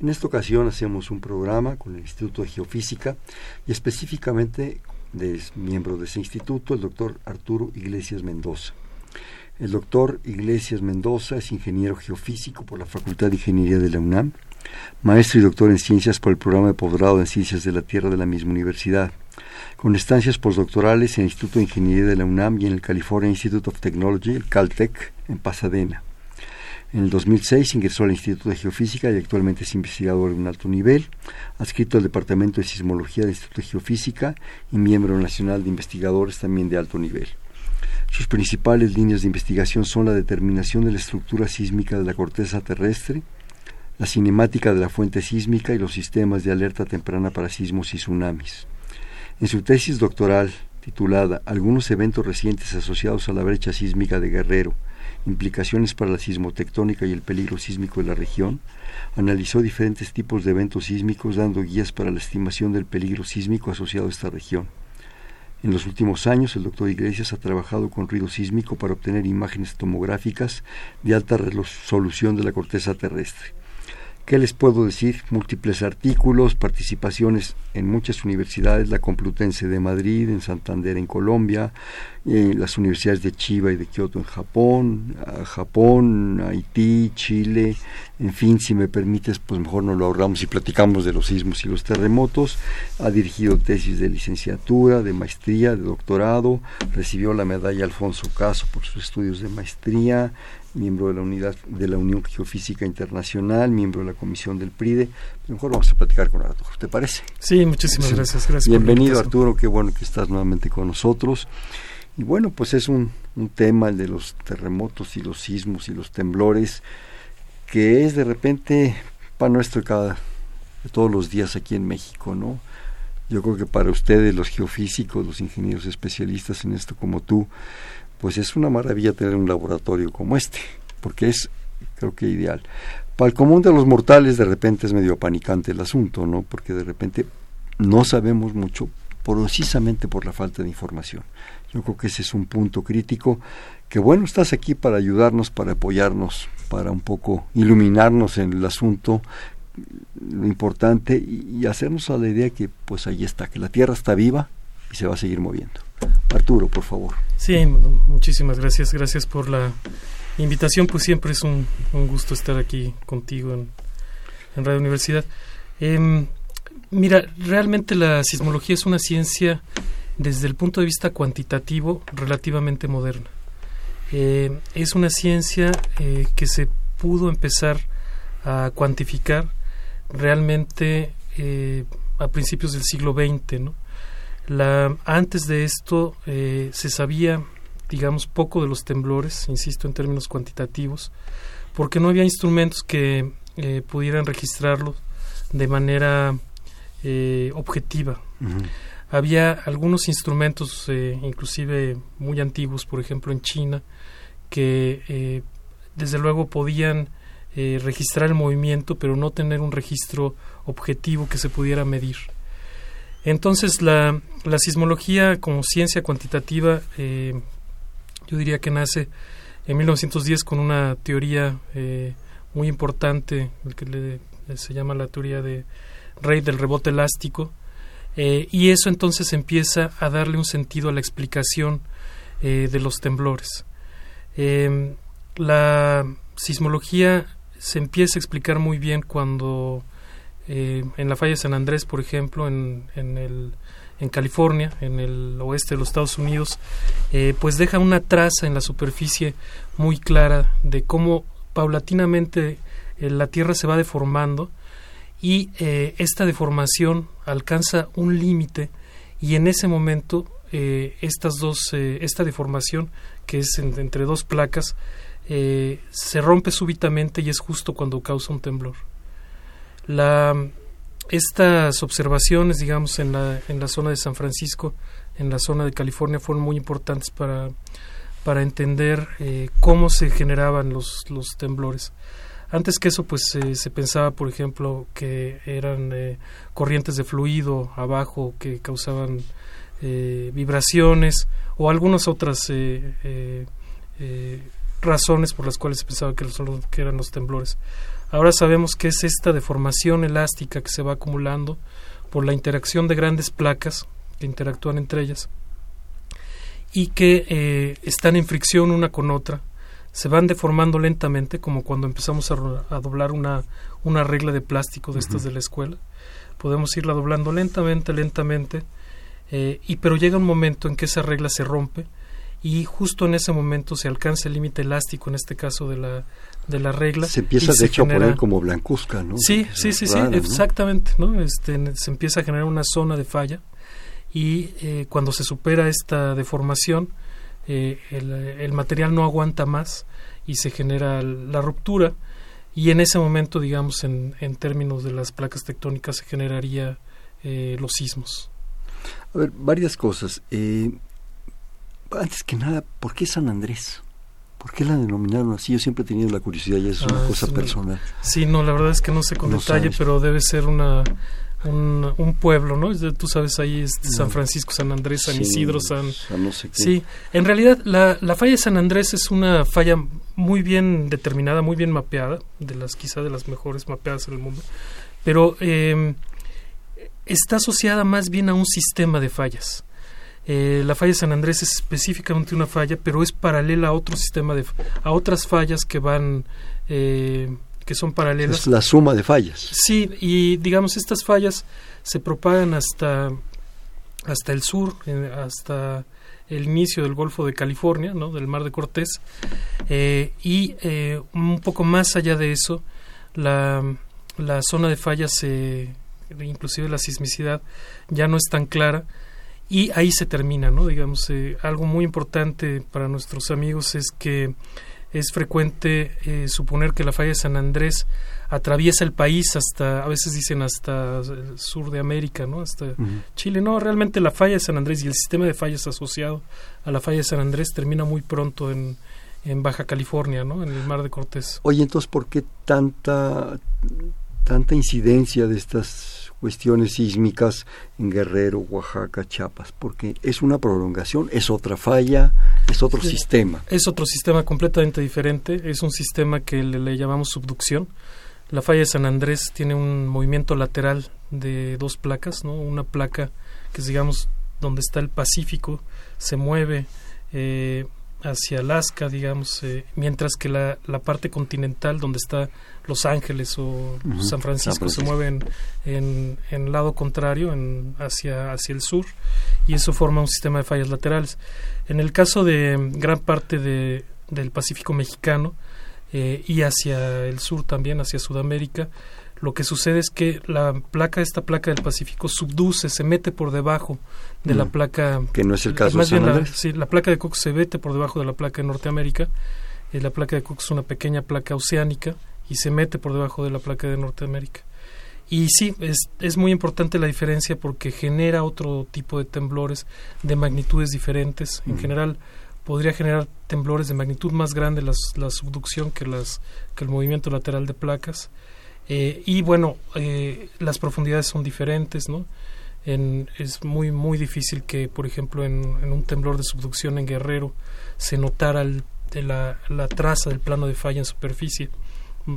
En esta ocasión hacemos un programa con el Instituto de Geofísica y específicamente de miembro de ese instituto, el doctor Arturo Iglesias Mendoza. El doctor Iglesias Mendoza es ingeniero geofísico por la Facultad de Ingeniería de la UNAM, maestro y doctor en ciencias por el programa de posgrado en ciencias de la Tierra de la misma universidad, con estancias postdoctorales en el Instituto de Ingeniería de la UNAM y en el California Institute of Technology, el Caltech, en Pasadena. En el 2006 ingresó al Instituto de Geofísica y actualmente es investigador de un alto nivel, adscrito al Departamento de Sismología del Instituto de Geofísica y miembro nacional de investigadores también de alto nivel. Sus principales líneas de investigación son la determinación de la estructura sísmica de la corteza terrestre, la cinemática de la fuente sísmica y los sistemas de alerta temprana para sismos y tsunamis. En su tesis doctoral, titulada Algunos eventos recientes asociados a la brecha sísmica de Guerrero, implicaciones para la sismotectónica y el peligro sísmico de la región, analizó diferentes tipos de eventos sísmicos dando guías para la estimación del peligro sísmico asociado a esta región. En los últimos años, el doctor Iglesias ha trabajado con ruido sísmico para obtener imágenes tomográficas de alta resolución de la corteza terrestre. ¿Qué les puedo decir? Múltiples artículos, participaciones en muchas universidades, la Complutense de Madrid, en Santander en Colombia, las universidades de Chiba y de Kioto en Japón, Japón, Haití, Chile, en fin, si me permites, pues mejor nos lo ahorramos y platicamos de los sismos y los terremotos. Ha dirigido tesis de licenciatura, de maestría, de doctorado, recibió la medalla Alfonso Caso por sus estudios de maestría, miembro de la unidad de la Unión Geofísica Internacional, miembro de la comisión del PRIDE. mejor vamos a platicar con Arturo, ¿te parece? Sí, muchísimas gracias. gracias Bienvenido Arturo, qué bueno que estás nuevamente con nosotros. Y bueno, pues es un, un tema el de los terremotos y los sismos y los temblores, que es de repente para nuestro cada de todos los días aquí en México, ¿no? Yo creo que para ustedes, los geofísicos, los ingenieros especialistas en esto como tú, pues es una maravilla tener un laboratorio como este, porque es, creo que ideal. Para el común de los mortales de repente es medio panicante el asunto, ¿no? Porque de repente no sabemos mucho precisamente por la falta de información. Yo creo que ese es un punto crítico, que bueno, estás aquí para ayudarnos, para apoyarnos, para un poco iluminarnos en el asunto, lo importante, y, y hacernos a la idea que pues ahí está, que la Tierra está viva y se va a seguir moviendo. Arturo, por favor. Sí, muchísimas gracias. Gracias por la invitación. Pues siempre es un, gusto estar aquí contigo en, Radio Universidad. Em, mira, realmente la sismología es una ciencia desde el punto de vista cuantitativo relativamente moderna. Eh, es una ciencia eh, que se pudo empezar a cuantificar realmente eh, a principios del siglo XX, ¿no? La, antes de esto eh, se sabía, digamos, poco de los temblores, insisto en términos cuantitativos, porque no había instrumentos que eh, pudieran registrarlos de manera eh, objetiva. Había algunos instrumentos, inclusive muy antiguos, por ejemplo en China, que desde luego podían registrar el movimiento, pero no tener un registro objetivo que se pudiera medir. Entonces, la, la sismología como ciencia cuantitativa, eh, yo diría que nace en 1910 con una teoría eh, muy importante, que se llama la teoría de Rey del rebote elástico, eh, y eso entonces empieza a darle un sentido a la explicación de los temblores. la sismología se empieza a explicar muy bien cuando eh, en la falla de San Andrés, por ejemplo, en, en, el, en California, en el oeste de los Estados Unidos, eh, pues deja una traza en la superficie muy clara de cómo paulatinamente eh, la Tierra se va deformando y esta deformación alcanza un límite y en ese momento estas dos, esta deformación que es entre dos placas se rompe súbitamente y es justo cuando causa un temblor. La, estas observaciones, digamos, en la, en la zona de San Francisco, en la zona de California, fueron muy importantes para, para entender eh, cómo se generaban los, los temblores. Antes que eso, pues se pensaba, por ejemplo, que eran eh, corrientes de fluido abajo que causaban eh, vibraciones o algunas otras razones por las cuales se pensaba que eran los temblores. Ahora sabemos que es esta deformación elástica que se va acumulando por la interacción de grandes placas que interactúan entre ellas y que eh, están en fricción una con otra, se van deformando lentamente, como cuando empezamos a, doblar una, una, regla de plástico de estas de la escuela. Podemos irla doblando lentamente, lentamente, eh, y pero llega un momento en que esa regla se rompe y justo en ese momento se alcanza el límite elástico, en este caso de la, de la regla. Se empieza de hecho a poner como blancuzca, ¿no? Sí, sí, sí, sí, exactamente, ¿no? Este, se empieza a generar una zona de falla y eh, cuando se supera esta deformación, eh, el, el, material no aguanta más y se genera la ruptura y en ese momento, digamos, en, en términos de las placas tectónicas, se generaría eh, los sismos. A ver, varias cosas. Eh, antes que nada, ¿por qué San Andrés? ¿Por qué la denominaron así? Yo siempre he tenido la curiosidad y es una ah, cosa personal. Sí, no, la verdad es que no sé con detalle, pero debe ser una un, pueblo, ¿no? Tú sabes, ahí es San Francisco, San Andrés, San Isidro, San... no sé qué. Sí, en realidad la, la falla de San Andrés es una falla muy bien determinada, muy bien mapeada, de las quizá de las mejores mapeadas en el mundo, pero eh, está asociada más bien a un sistema de fallas. Eh, la falla de San Andrés es específicamente una falla, pero es paralela a otro sistema de a otras fallas que van eh, que son paralelas. Es la suma de fallas. Sí, y digamos estas fallas se propagan hasta hasta el sur, hasta el inicio del Golfo de California, ¿no? del Mar de Cortés, eh, y un poco más allá de eso, la, la zona de fallas, inclusive la sismicidad, ya no es tan clara y ahí se termina, ¿no? Digamos, eh, algo muy importante para nuestros amigos es que es frecuente eh, suponer que la falla de San Andrés atraviesa el país hasta, a veces dicen hasta el sur de América, ¿no? Hasta Chile. No, realmente la falla de San Andrés y el sistema de fallas asociado a la falla de San Andrés termina muy pronto en, en Baja California, ¿no? En el Mar de Cortés. Oye, entonces, ¿por qué tanta, tanta incidencia de estas cuestiones sísmicas en Guerrero, Oaxaca, Chiapas, porque es una prolongación, es otra falla, es otro sistema. Es otro sistema completamente diferente, es un sistema que le, llamamos subducción. La falla de San Andrés tiene un movimiento lateral de dos placas, ¿no? Una placa que es, digamos, donde está el Pacífico, se mueve eh, hacia Alaska, digamos, eh, mientras que la, la, parte continental, donde está Los Ángeles o San, Francisco, se mueven en, en lado contrario, en, hacia, hacia el sur, y eso forma un sistema de fallas laterales. En el caso de gran parte de, del Pacífico mexicano eh, y hacia el sur también, hacia Sudamérica, lo que sucede es que la placa, esta placa del Pacífico, subduce, se mete por debajo de la mm. placa. Que no es el caso de la, sí, la placa de Cook se mete por debajo de la placa de Norteamérica. y la placa de Cook es una pequeña placa oceánica y se mete por debajo de la placa de Norteamérica. Y sí, es, es muy importante la diferencia porque genera otro tipo de temblores de magnitudes diferentes. En mm. general, podría generar temblores de magnitud más grande las, la subducción que, las, que el movimiento lateral de placas. Eh, y bueno, eh, las profundidades son diferentes, ¿no? En, es muy, muy difícil que, por ejemplo, en, un temblor de subducción en Guerrero se notara de la, la, traza del plano de falla en superficie.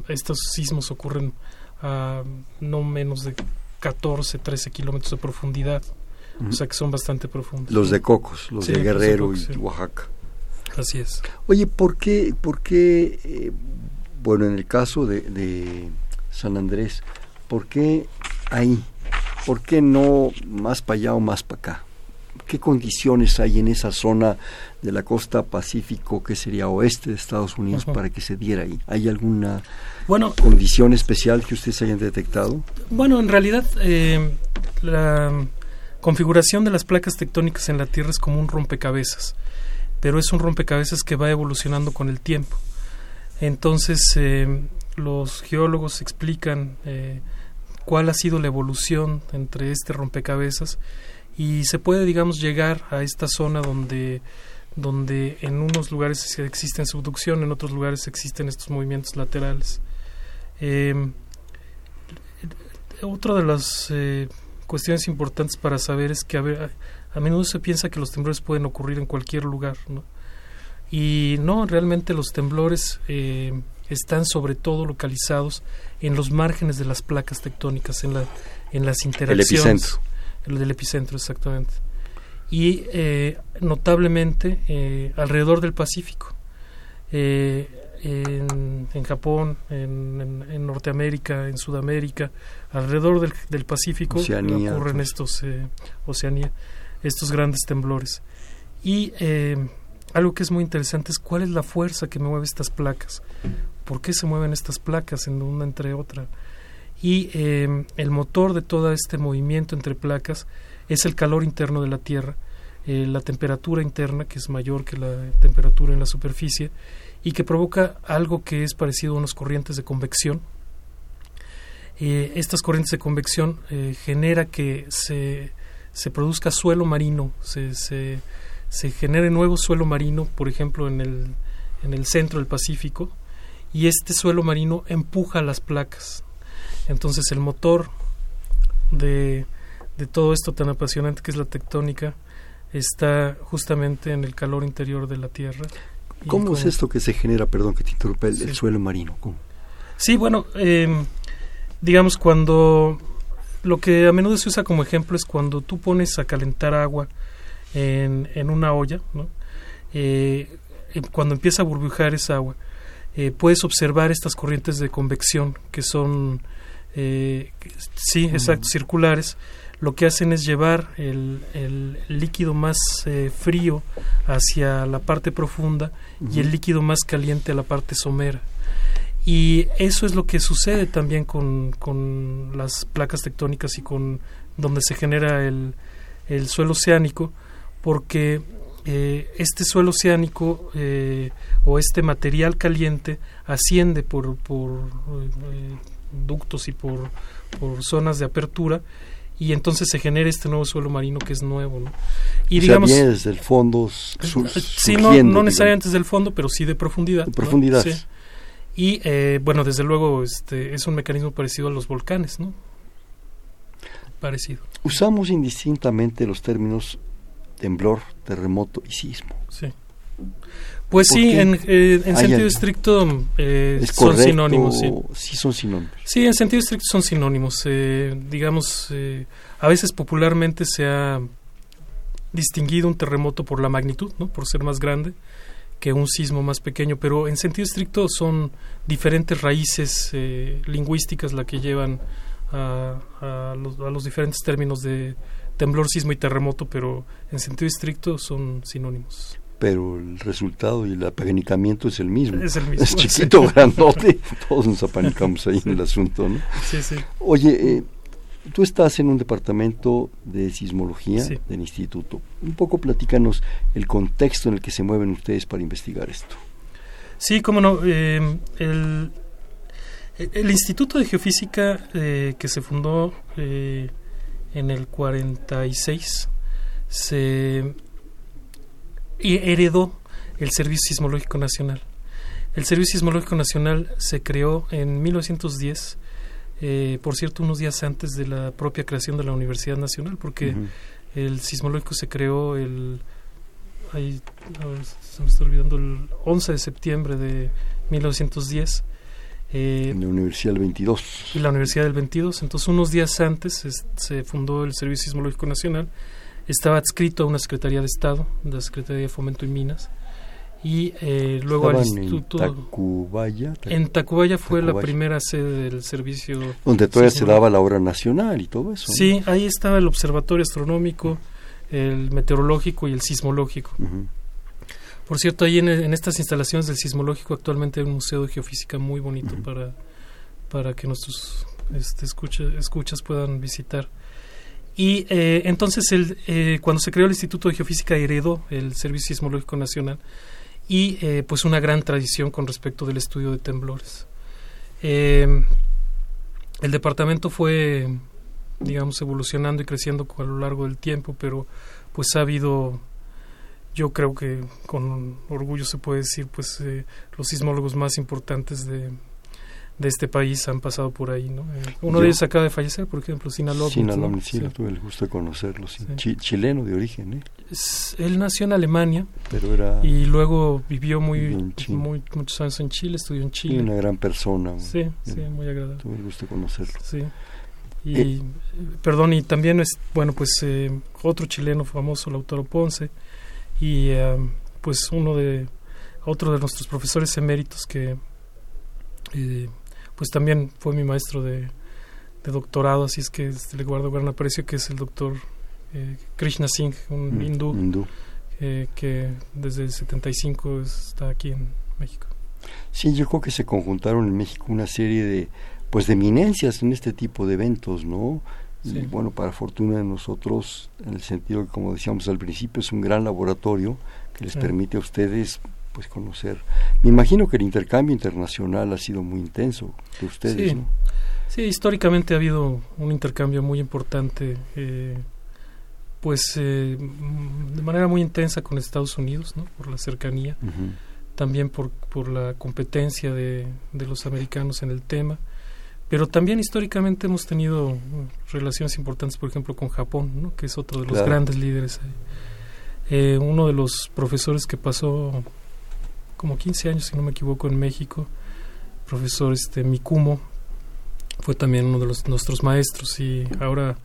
Estos sismos ocurren a no menos de 14, 13 kilómetros de profundidad, o sea que son bastante profundos. Los de Cocos, los de Guerrero y Oaxaca. Así es. Oye, ¿por qué, por qué eh, bueno, en el caso de San Andrés, ¿por qué ahí? ¿Por qué no más para allá o más para acá? ¿Qué condiciones hay en esa zona de la costa Pacífico, que sería oeste de Estados Unidos, para que se diera ahí? ¿Hay alguna bueno, condición especial que ustedes hayan detectado? Bueno, en realidad eh, la configuración de las placas tectónicas en la Tierra es como un rompecabezas, pero es un rompecabezas que va evolucionando con el tiempo. Entonces, eh, los geólogos explican eh, cuál ha sido la evolución entre este rompecabezas y se puede, digamos, llegar a esta zona donde donde en unos lugares existen subducción, en otros lugares existen estos movimientos laterales. Eh, otra de las eh, cuestiones importantes para saber es que a, a, menudo se piensa que los temblores pueden ocurrir en cualquier lugar, ¿no? Y no, realmente los temblores eh, están sobre todo localizados en los márgenes de las placas tectónicas, en, la, en las interacciones. El epicentro. El del epicentro, exactamente y eh, notablemente eh, alrededor del Pacífico. Eh, en, en, Japón, en, en, Norteamérica, en Sudamérica, alrededor del, del Pacífico Oceanía, ocurren estos Oceanía, estos grandes temblores. Y algo que es muy interesante es cuál es la fuerza que mueve estas placas, por qué se mueven estas placas en una entre otra. Y el motor de todo este movimiento entre placas es el calor interno de la Tierra, eh, la temperatura interna, que es mayor que la temperatura en la superficie, y que provoca algo que es parecido a unas corrientes de convección. Eh, estas corrientes de convección eh, genera que se, produzca suelo marino, se, genere nuevo suelo marino, por ejemplo, en el centro del Pacífico, y este suelo marino empuja las placas. Entonces el motor de, de todo esto tan apasionante que es la tectónica está justamente en el calor interior de la Tierra. ¿Cómo es esto que se genera, perdón que te interrumpa, el, sí. el suelo marino? ¿Cómo? Sí, bueno, eh, digamos cuando lo que a menudo se usa como ejemplo es cuando tú pones a calentar agua en, en una olla, ¿no? eh, cuando empieza a burbujar esa agua, eh, puedes observar estas corrientes de convección que son, eh, sí, exacto, circulares, lo que hacen es llevar el, el líquido más eh, frío hacia la parte profunda uh -huh. y el líquido más caliente a la parte somera. Y eso es lo que sucede también con, con las placas tectónicas y con donde se genera el, el suelo oceánico, porque eh, este suelo oceánico eh, o este material caliente asciende por, por eh, ductos y por, por zonas de apertura y entonces se genera este nuevo suelo marino que es nuevo. ¿no? Y o digamos, sea, viene desde el fondo. Sur, sí, no, no necesariamente desde el fondo, pero sí de profundidad. De profundidad. ¿no? Sí. Y eh, bueno, desde luego este, es un mecanismo parecido a los volcanes, ¿no? Parecido. Usamos indistintamente los términos temblor, terremoto y sismo. Sí. Pues sí, en, eh, en sentido algo? estricto eh, ¿Es son sinónimos. Sí. sí, son sinónimos. Sí, en sentido estricto son sinónimos. Eh, digamos, a veces popularmente se ha distinguido un terremoto por la magnitud, ¿no? por ser más grande que un sismo más pequeño, pero en sentido estricto son diferentes raíces lingüísticas las que llevan a, a, los, a los diferentes términos de temblor, sismo y terremoto, pero en sentido estricto son sinónimos pero el resultado y el apanicamiento es el mismo. Es el mismo. Es chiquito, sí. grandote, todos nos apanicamos ahí en el asunto, ¿no? Sí, sí. Oye, eh, tú estás en un departamento de sismología sí. del instituto. Un poco platícanos el contexto en el que se mueven ustedes para investigar esto. Sí, cómo no. Eh, el, el, Instituto de Geofísica eh, que se fundó eh, en el 46 se heredó el Servicio Sismológico Nacional. El Servicio Sismológico Nacional se creó en 1910, eh, por cierto, unos días antes de la propia creación de la Universidad Nacional, porque uh -huh. el sismológico se creó el, ahí, ver, se me está olvidando, el 11 de septiembre de 1910. Eh, en la Universidad del 22. Y la Universidad del 22. Entonces, unos días antes es, se fundó el Servicio Sismológico Nacional estaba adscrito a una Secretaría de Estado, la Secretaría de Fomento y Minas, y eh, luego al Instituto... En Tacubaya, Tac... En Tacubaya fue Tacubaya. la primera sede del servicio... Donde todavía se daba la hora nacional y todo eso. Sí, ¿no? ahí estaba el Observatorio Astronómico, el Meteorológico y el Sismológico. Uh -huh. Por cierto, ahí en, en, estas instalaciones del Sismológico actualmente hay un museo de geofísica muy bonito uh -huh. para, para que nuestros este, escucha, escuchas puedan visitar. Y eh, entonces, el, eh, cuando se creó el Instituto de Geofísica, heredó el Servicio Sismológico Nacional y eh, pues una gran tradición con respecto del estudio de temblores. el departamento fue, digamos, evolucionando y creciendo a lo largo del tiempo, pero pues ha habido, yo creo que con orgullo se puede decir, pues eh, los sismólogos más importantes de, de este país han pasado por ahí, ¿no? Eh, uno de ellos acaba de fallecer, por ejemplo, Sinaloa. Sinaloa, sí, tuve el gusto de conocerlo, chileno de origen, ¿eh? él nació en Alemania, pero era y luego vivió muy, muy muchos años en Chile, estudió en Chile. Y una gran persona. Sí, sí, muy agradable. Tuve el gusto de conocerlo. Sí. Y, eh, perdón, y también es, bueno, pues eh, otro chileno famoso, Lautaro Ponce, y pues uno de, otro de nuestros profesores eméritos que pues también fue mi maestro de, doctorado, así es que le guardo gran aprecio, que es el doctor eh, Krishna Singh, un mm, hindú, eh, que desde el 75 está aquí en México. Sí, yo creo que se conjuntaron en México una serie de pues de eminencias en este tipo de eventos, ¿no? Y bueno, para fortuna de nosotros, en el sentido que, como decíamos al principio, es un gran laboratorio que les permite a ustedes pues conocer. Me imagino que el intercambio internacional ha sido muy intenso de ustedes, sí. ¿no? Sí, históricamente ha habido un intercambio muy importante, eh, pues eh, de manera muy intensa con Estados Unidos, ¿no? Por la cercanía, también por, por la competencia de, de los americanos en el tema pero también históricamente hemos tenido relaciones importantes, por ejemplo, con Japón, ¿no? que es otro de los grandes líderes. Eh, uno de los profesores que pasó como 15 años, si no me equivoco, en México. profesor este Mikumo fue también uno de los, nuestros maestros y ahora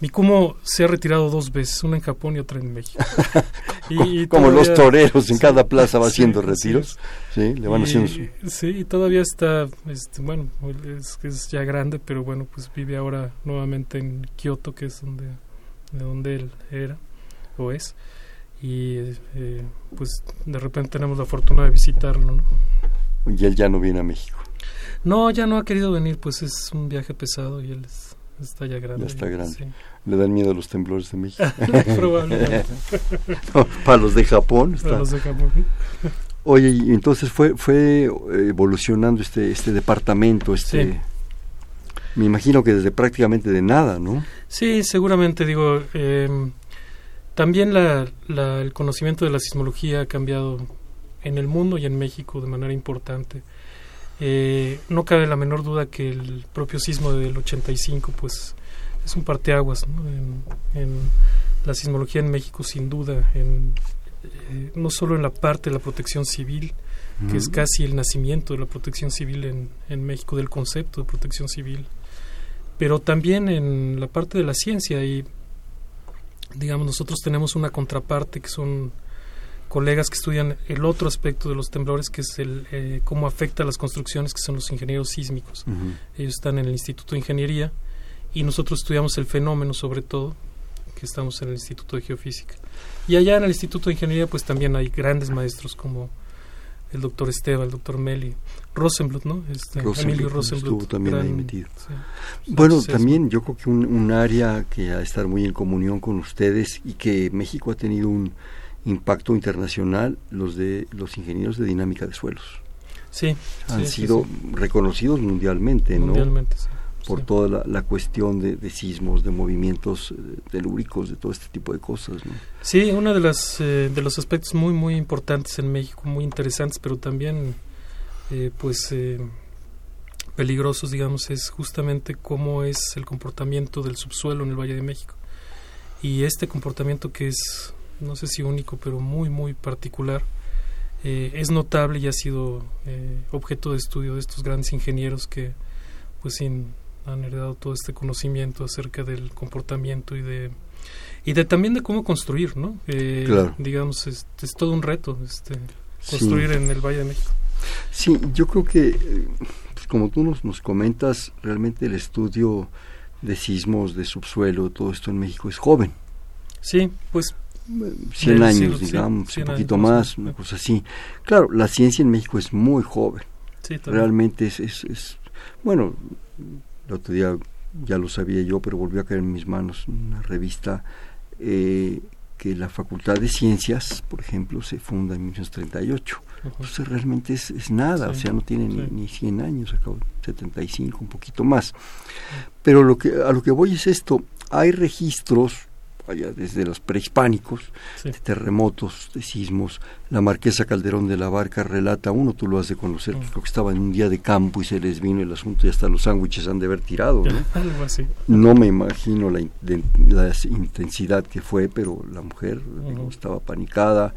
Mikumo se ha retirado dos veces, una en Japón y otra en México. y, Como los toreros, en cada plaza va haciendo retiros. Sí, le van haciendo Sí, todavía está, este, bueno, es, es, ya grande, pero bueno, pues vive ahora nuevamente en Kioto, que es donde, de donde él era o es y eh, pues de repente tenemos la fortuna de visitarlo. ¿no? Y él ya no viene a México. No, ya no ha querido venir, pues es un viaje pesado y él está ya grande. Ya está grande. ¿Le dan miedo a los temblores de México? Probablemente. para los de Japón. Para los de Japón. Oye, y entonces fue fue evolucionando este este departamento, este me imagino que desde prácticamente de nada, ¿no? Sí, seguramente digo, eh, también la, el conocimiento de la sismología ha cambiado en el mundo y en México de manera importante. Eh, no cabe la menor duda que el propio sismo del 85 pues es un parteaguas ¿no? En, la sismología en México sin duda en, eh, no solo en la parte de la protección civil que es casi el nacimiento de la protección civil en, en México del concepto de protección civil pero también en la parte de la ciencia y digamos, nosotros tenemos una contraparte que son colegas que estudian el otro aspecto de los temblores, que es el eh, cómo afecta a las construcciones, que son los ingenieros sísmicos. Ellos están en el Instituto de Ingeniería y nosotros estudiamos el fenómeno sobre todo, que estamos en el Instituto de Geofísica. Y allá en el Instituto de Ingeniería pues también hay grandes maestros como el doctor Esteban, el doctor Meli, Rosenblut, ¿no? Este, Emilio Rosenblut. Estuvo también ahí metido. bueno, también yo creo que un, área que ha de estar muy en comunión con ustedes y que México ha tenido un impacto internacional, los de los ingenieros de dinámica de suelos. Sí. Han sido reconocidos mundialmente, ¿no? Mundialmente, sí por toda la, cuestión de, sismos, de movimientos eh, telúricos, de todo este tipo de cosas. ¿no? Sí, uno de, las, eh, de los aspectos muy, muy importantes en México, muy interesantes, pero también eh, pues peligrosos, digamos, es justamente cómo es el comportamiento del subsuelo en el Valle de México. Y este comportamiento que es, no sé si único, pero muy, muy particular, es notable y ha sido objeto de estudio de estos grandes ingenieros que pues sin han heredado todo este conocimiento acerca del comportamiento y de y de también de cómo construir, ¿no? Eh, digamos, es, es, todo un reto este, construir en el Valle de México. Sí, yo creo que, pues, como tú nos, nos comentas, realmente el estudio de sismos, de subsuelo, todo esto en México es joven. Sí, pues 100 años, digamos, un poquito más, una cosa así. Claro, la ciencia en México es muy joven. Sí, Realmente es, es, es, bueno, el otro día ya lo sabía yo, pero volvió a caer en mis manos una revista eh, que la Facultad de Ciencias, por ejemplo, se funda en 1938. pues realmente es, es nada, o sea, no tiene ni, ni 100 años, acabo 75, un poquito más. Pero lo que, a lo que voy es esto, hay registros allá desde los prehispánicos, de terremotos, de sismos. La marquesa Calderón de la Barca relata uno, tú lo has de conocer, que creo que estaba en un día de campo y se les vino el asunto y hasta los sándwiches han de haber tirado. ¿no? Algo así. No me imagino la, la, intensidad que fue, pero la mujer estaba panicada.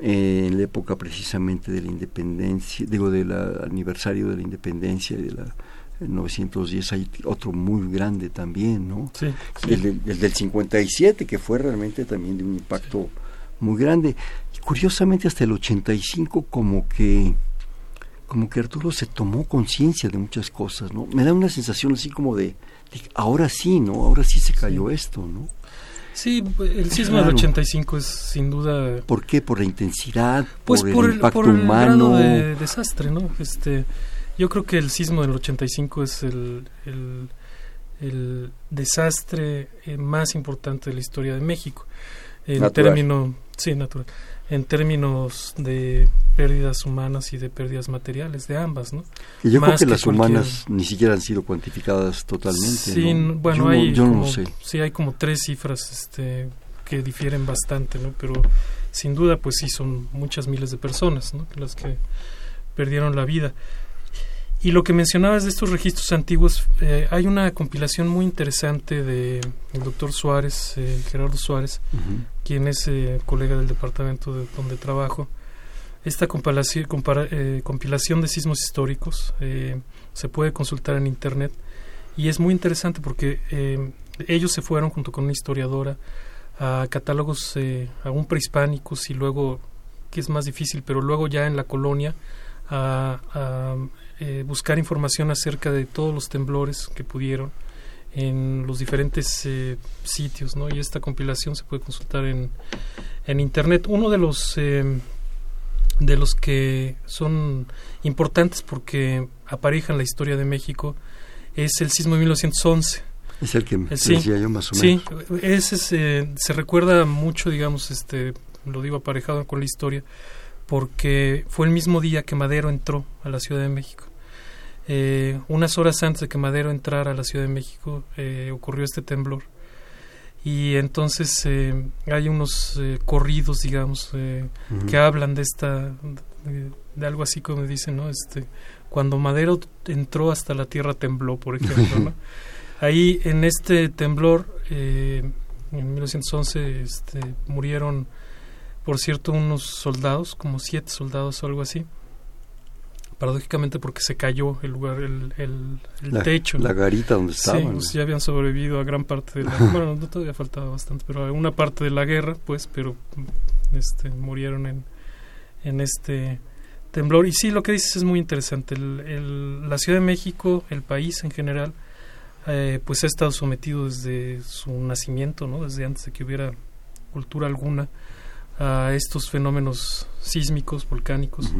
Eh, en la época precisamente de la independencia, digo, del aniversario de la independencia y de la en 910 hay otro muy grande también, ¿no? Sí, El, el, del 57, que fue realmente también de un impacto muy grande. Y curiosamente hasta el 85 como que como que Arturo se tomó conciencia de muchas cosas, ¿no? Me da una sensación así como de, ahora sí, ¿no? Ahora sí se cayó esto, ¿no? Sí, el sismo del 85 es sin duda... ¿Por qué? ¿Por la intensidad? Pues ¿Por, el impacto humano? de desastre, ¿no? Este, yo creo que el sismo del 85 es el, el, el desastre eh, más importante de la historia de México. En términos, sí, natural. En términos de pérdidas humanas y de pérdidas materiales, de ambas, ¿no? Y yo creo que, las humanas ni siquiera han sido cuantificadas totalmente. Sí, bueno, hay como, sí hay como tres cifras este, que difieren bastante, ¿no? Pero sin duda, pues sí, son muchas miles de personas, ¿no? Las que perdieron la vida. Y lo que mencionabas de estos registros antiguos, eh, hay una compilación muy interesante de el doctor Suárez, eh, Gerardo Suárez, quien es eh, colega del departamento de donde trabajo. Esta compilación, compilación de sismos históricos se puede consultar en internet y es muy interesante porque ellos se fueron junto con una historiadora a catálogos aún prehispánicos y luego, que es más difícil, pero luego ya en la colonia a, a eh, buscar información acerca de todos los temblores que pudieron en los diferentes eh, sitios, ¿no? Y esta compilación se puede consultar en, en internet. Uno de los eh, de los que son importantes porque aparejan la historia de México es el sismo de 1911. Es el que decía yo más o menos. Sí, ese se, se recuerda mucho, digamos, este, lo digo aparejado con la historia, porque fue el mismo día que Madero entró a la Ciudad de México. Eh, unas horas antes de que Madero entrara a la Ciudad de México eh, ocurrió este temblor. Y entonces eh, hay unos corridos digamos que hablan de esta de, algo así como dicen no este cuando Madero entró hasta la tierra tembló por ejemplo ¿no? ahí en este temblor en 1911 este, murieron por cierto unos soldados como siete soldados o algo así paradójicamente porque se cayó el lugar, el, el, techo. La garita donde estaban. Sí, pues ya habían sobrevivido a gran parte de la... bueno, no todavía faltaba bastante, pero a una parte de la guerra, pues, pero este, murieron en, en este temblor. Y sí, lo que dices es muy interesante. El, la Ciudad de México, el país en general, eh, pues ha estado sometido desde su nacimiento, ¿no? Desde antes de que hubiera cultura alguna a estos fenómenos sísmicos, volcánicos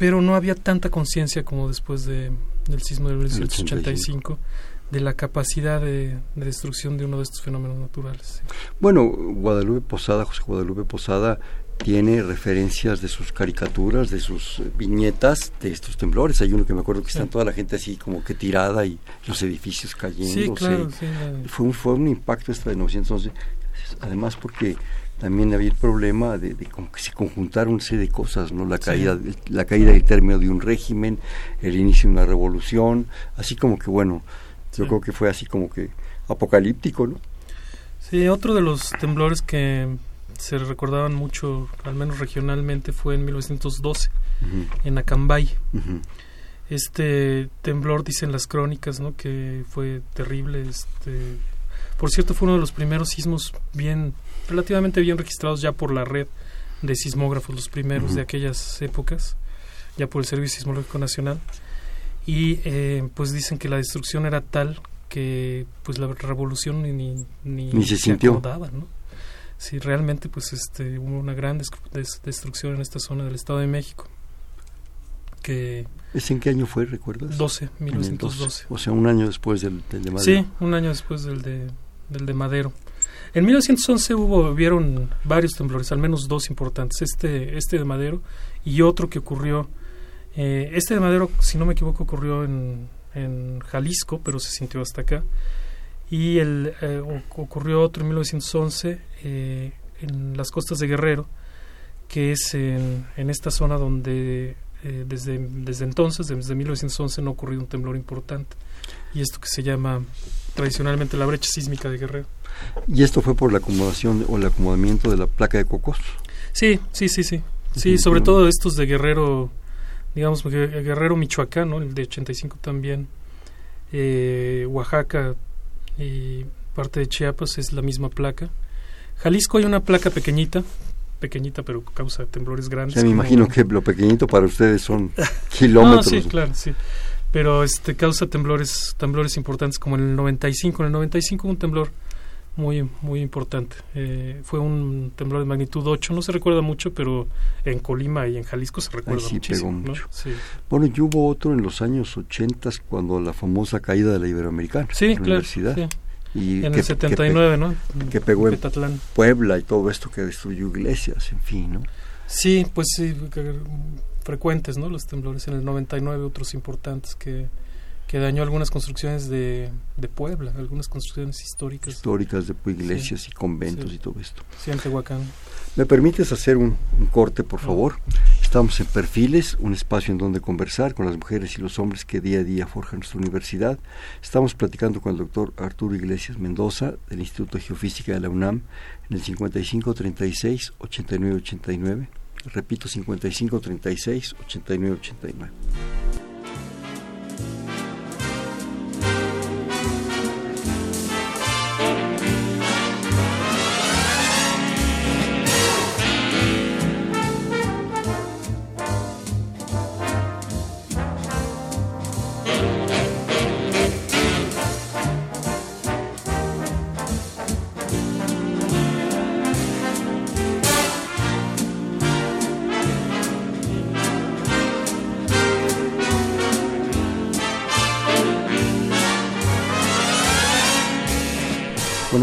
pero no había tanta conciencia como después de, del sismo del 1985 de la capacidad de, destrucción de uno de estos fenómenos naturales. Bueno, Guadalupe Posada, José Guadalupe Posada, tiene referencias de sus caricaturas, de sus viñetas de estos temblores. Hay uno que me acuerdo que está toda la gente así como que tirada y los edificios cayendo. Sí, claro, fue, un, fue un impacto esta de 1911, además porque también había el problema de, que se conjuntaron una serie de cosas, ¿no? La caída, la caída del término de un régimen, el inicio de una revolución, así como que bueno, yo creo que fue así como que apocalíptico, ¿no? Sí, otro de los temblores que se recordaban mucho, al menos regionalmente, fue en 1912, en Acambay. Este temblor, dicen las crónicas, ¿no? Que fue terrible. Este, por cierto, fue uno de los primeros sismos bien relativamente bien registrados ya por la red de sismógrafos, los primeros de aquellas épocas, ya por el Servicio Sismológico Nacional. Y eh, pues dicen que la destrucción era tal que pues la revolución ni, ni, se, sintió. ¿no? Sí, realmente pues este, hubo una gran destrucción en esta zona del Estado de México. Que ¿Es en qué año fue, recuerdas? 12, 1912. O sea, un año después del, de Madero. Sí, un año después del de, del de Madero. En 1911 hubo, hubieron varios temblores, al menos dos importantes, este, este de Madero y otro que ocurrió, eh, este de Madero, si no me equivoco, ocurrió en, en Jalisco, pero se sintió hasta acá, y el, eh, ocurrió otro en 1911 eh, en las costas de Guerrero, que es en, en esta zona donde eh, desde, desde entonces, desde 1911, no ha ocurrido un temblor importante. Y esto que se llama tradicionalmente la brecha sísmica de Guerrero. ¿Y esto fue por la acomodación o el acomodamiento de la placa de cocos? Sí, sí, sí, sí. Sí, sobre todo estos de Guerrero, digamos, Guerrero Michoacán, ¿no? el de 85 también. Eh, Oaxaca y parte de Chiapas es la misma placa. Jalisco hay una placa pequeñita, pequeñita pero causa temblores grandes. me imagino que lo pequeñito para ustedes son kilómetros. no, sí, claro, sí. Pero este causa temblores temblores importantes como en el 95. En el 95 un temblor muy muy importante. Eh, fue un temblor de magnitud 8, no se recuerda mucho, pero en Colima y en Jalisco se recuerda sí, muchísimo. mucho. Bueno, y hubo otro en los años 80 cuando la famosa caída de la Iberoamericana. Sí, la claro. Universidad. Y en el 79, ¿no? Que pegó en Puebla y todo esto que destruyó iglesias, en fin, ¿no? Sí, pues sí, frecuentes, ¿no? Los temblores en el 99, otros importantes que, que dañó algunas construcciones de, de Puebla, algunas construcciones históricas. Históricas de iglesias y conventos y todo esto. Sí, en Tehuacán. ¿Me permites hacer un, corte, por favor? Estamos en Perfiles, un espacio en donde conversar con las mujeres y los hombres que día a día forjan nuestra universidad. Estamos platicando con el doctor Arturo Iglesias Mendoza del Instituto de Geofísica de la UNAM en el 5536 8989. Repito, 5536 8989.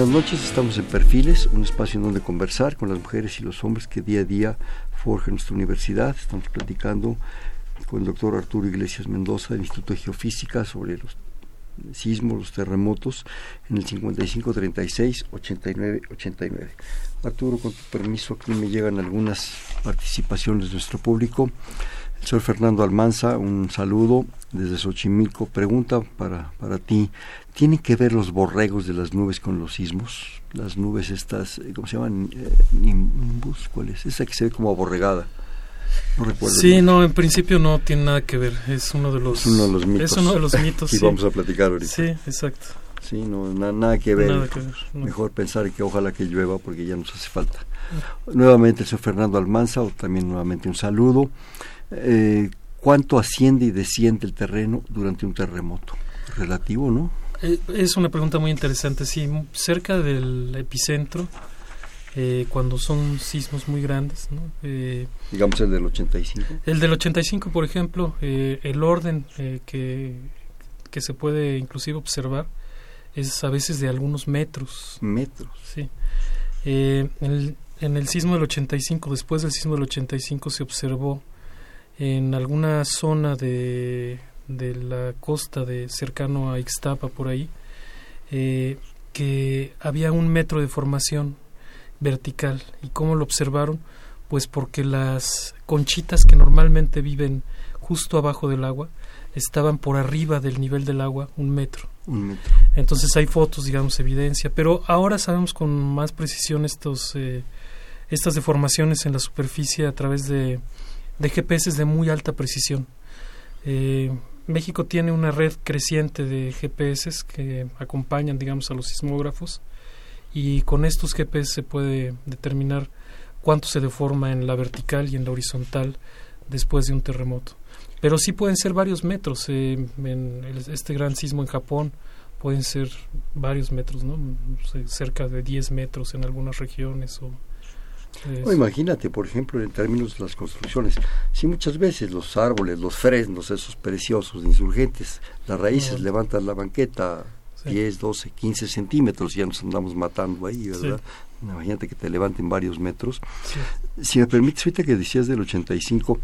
Buenas noches, estamos en Perfiles, un espacio en donde conversar con las mujeres y los hombres que día a día forjan nuestra universidad. Estamos platicando con el doctor Arturo Iglesias Mendoza del Instituto de Geofísica sobre los sismos, los terremotos, en el 5536-8989. Arturo, con tu permiso, aquí me llegan algunas participaciones de nuestro público. El señor Fernando Almanza, un saludo desde Xochimilco. Pregunta para, para ti, ¿tienen que ver los borregos de las nubes con los sismos? Las nubes estas, eh, ¿cómo se llaman? Eh, nimbus, ¿cuál es? Esa que se ve como aborregada. No recuerdo. Sí, no, en principio no tiene nada que ver. Es uno de los, es uno de los mitos. Es uno de los mitos. y vamos a platicar ahorita. Sí, exacto. Sí, no, nada que ver. Nada que ver no. Mejor pensar que ojalá que llueva porque ya nos hace falta. Nuevamente el señor Fernando Almanza, o también nuevamente un saludo. Eh, ¿Cuánto asciende y desciende el terreno durante un terremoto? Relativo, ¿no? Eh, es una pregunta muy interesante. Sí, cerca del epicentro, eh, cuando son sismos muy grandes, ¿no? Eh, digamos el del 85. El del 85, por ejemplo, eh, el orden eh, que, que se puede inclusive observar es a veces de algunos metros. Metros. Sí. El, en el sismo del 85, después del sismo del 85 se observó en alguna zona de, de la costa de cercano a Ixtapa por ahí eh, que había un metro de formación vertical y cómo lo observaron pues porque las conchitas que normalmente viven justo abajo del agua estaban por arriba del nivel del agua un metro. Un metro. Entonces hay fotos, digamos, evidencia, pero ahora sabemos con más precisión estos, eh, estas deformaciones en la superficie a través de, de GPS de muy alta precisión. Eh, México tiene una red creciente de GPS que acompañan, digamos, a los sismógrafos y con estos GPS se puede determinar cuánto se deforma en la vertical y en la horizontal después de un terremoto. Pero sí pueden ser varios metros. Eh, en el, este gran sismo en Japón pueden ser varios metros, ¿no? cerca de 10 metros en algunas regiones o imagínate, por ejemplo, en términos de las construcciones, si muchas veces los árboles, los fresnos, esos preciosos insurgentes, las raíces no. levantan la banqueta 10, 12, 15 centímetros, ya nos andamos matando ahí, ¿verdad? Imagínate que te levanten varios metros. Si me permites, ahorita que decías del 85,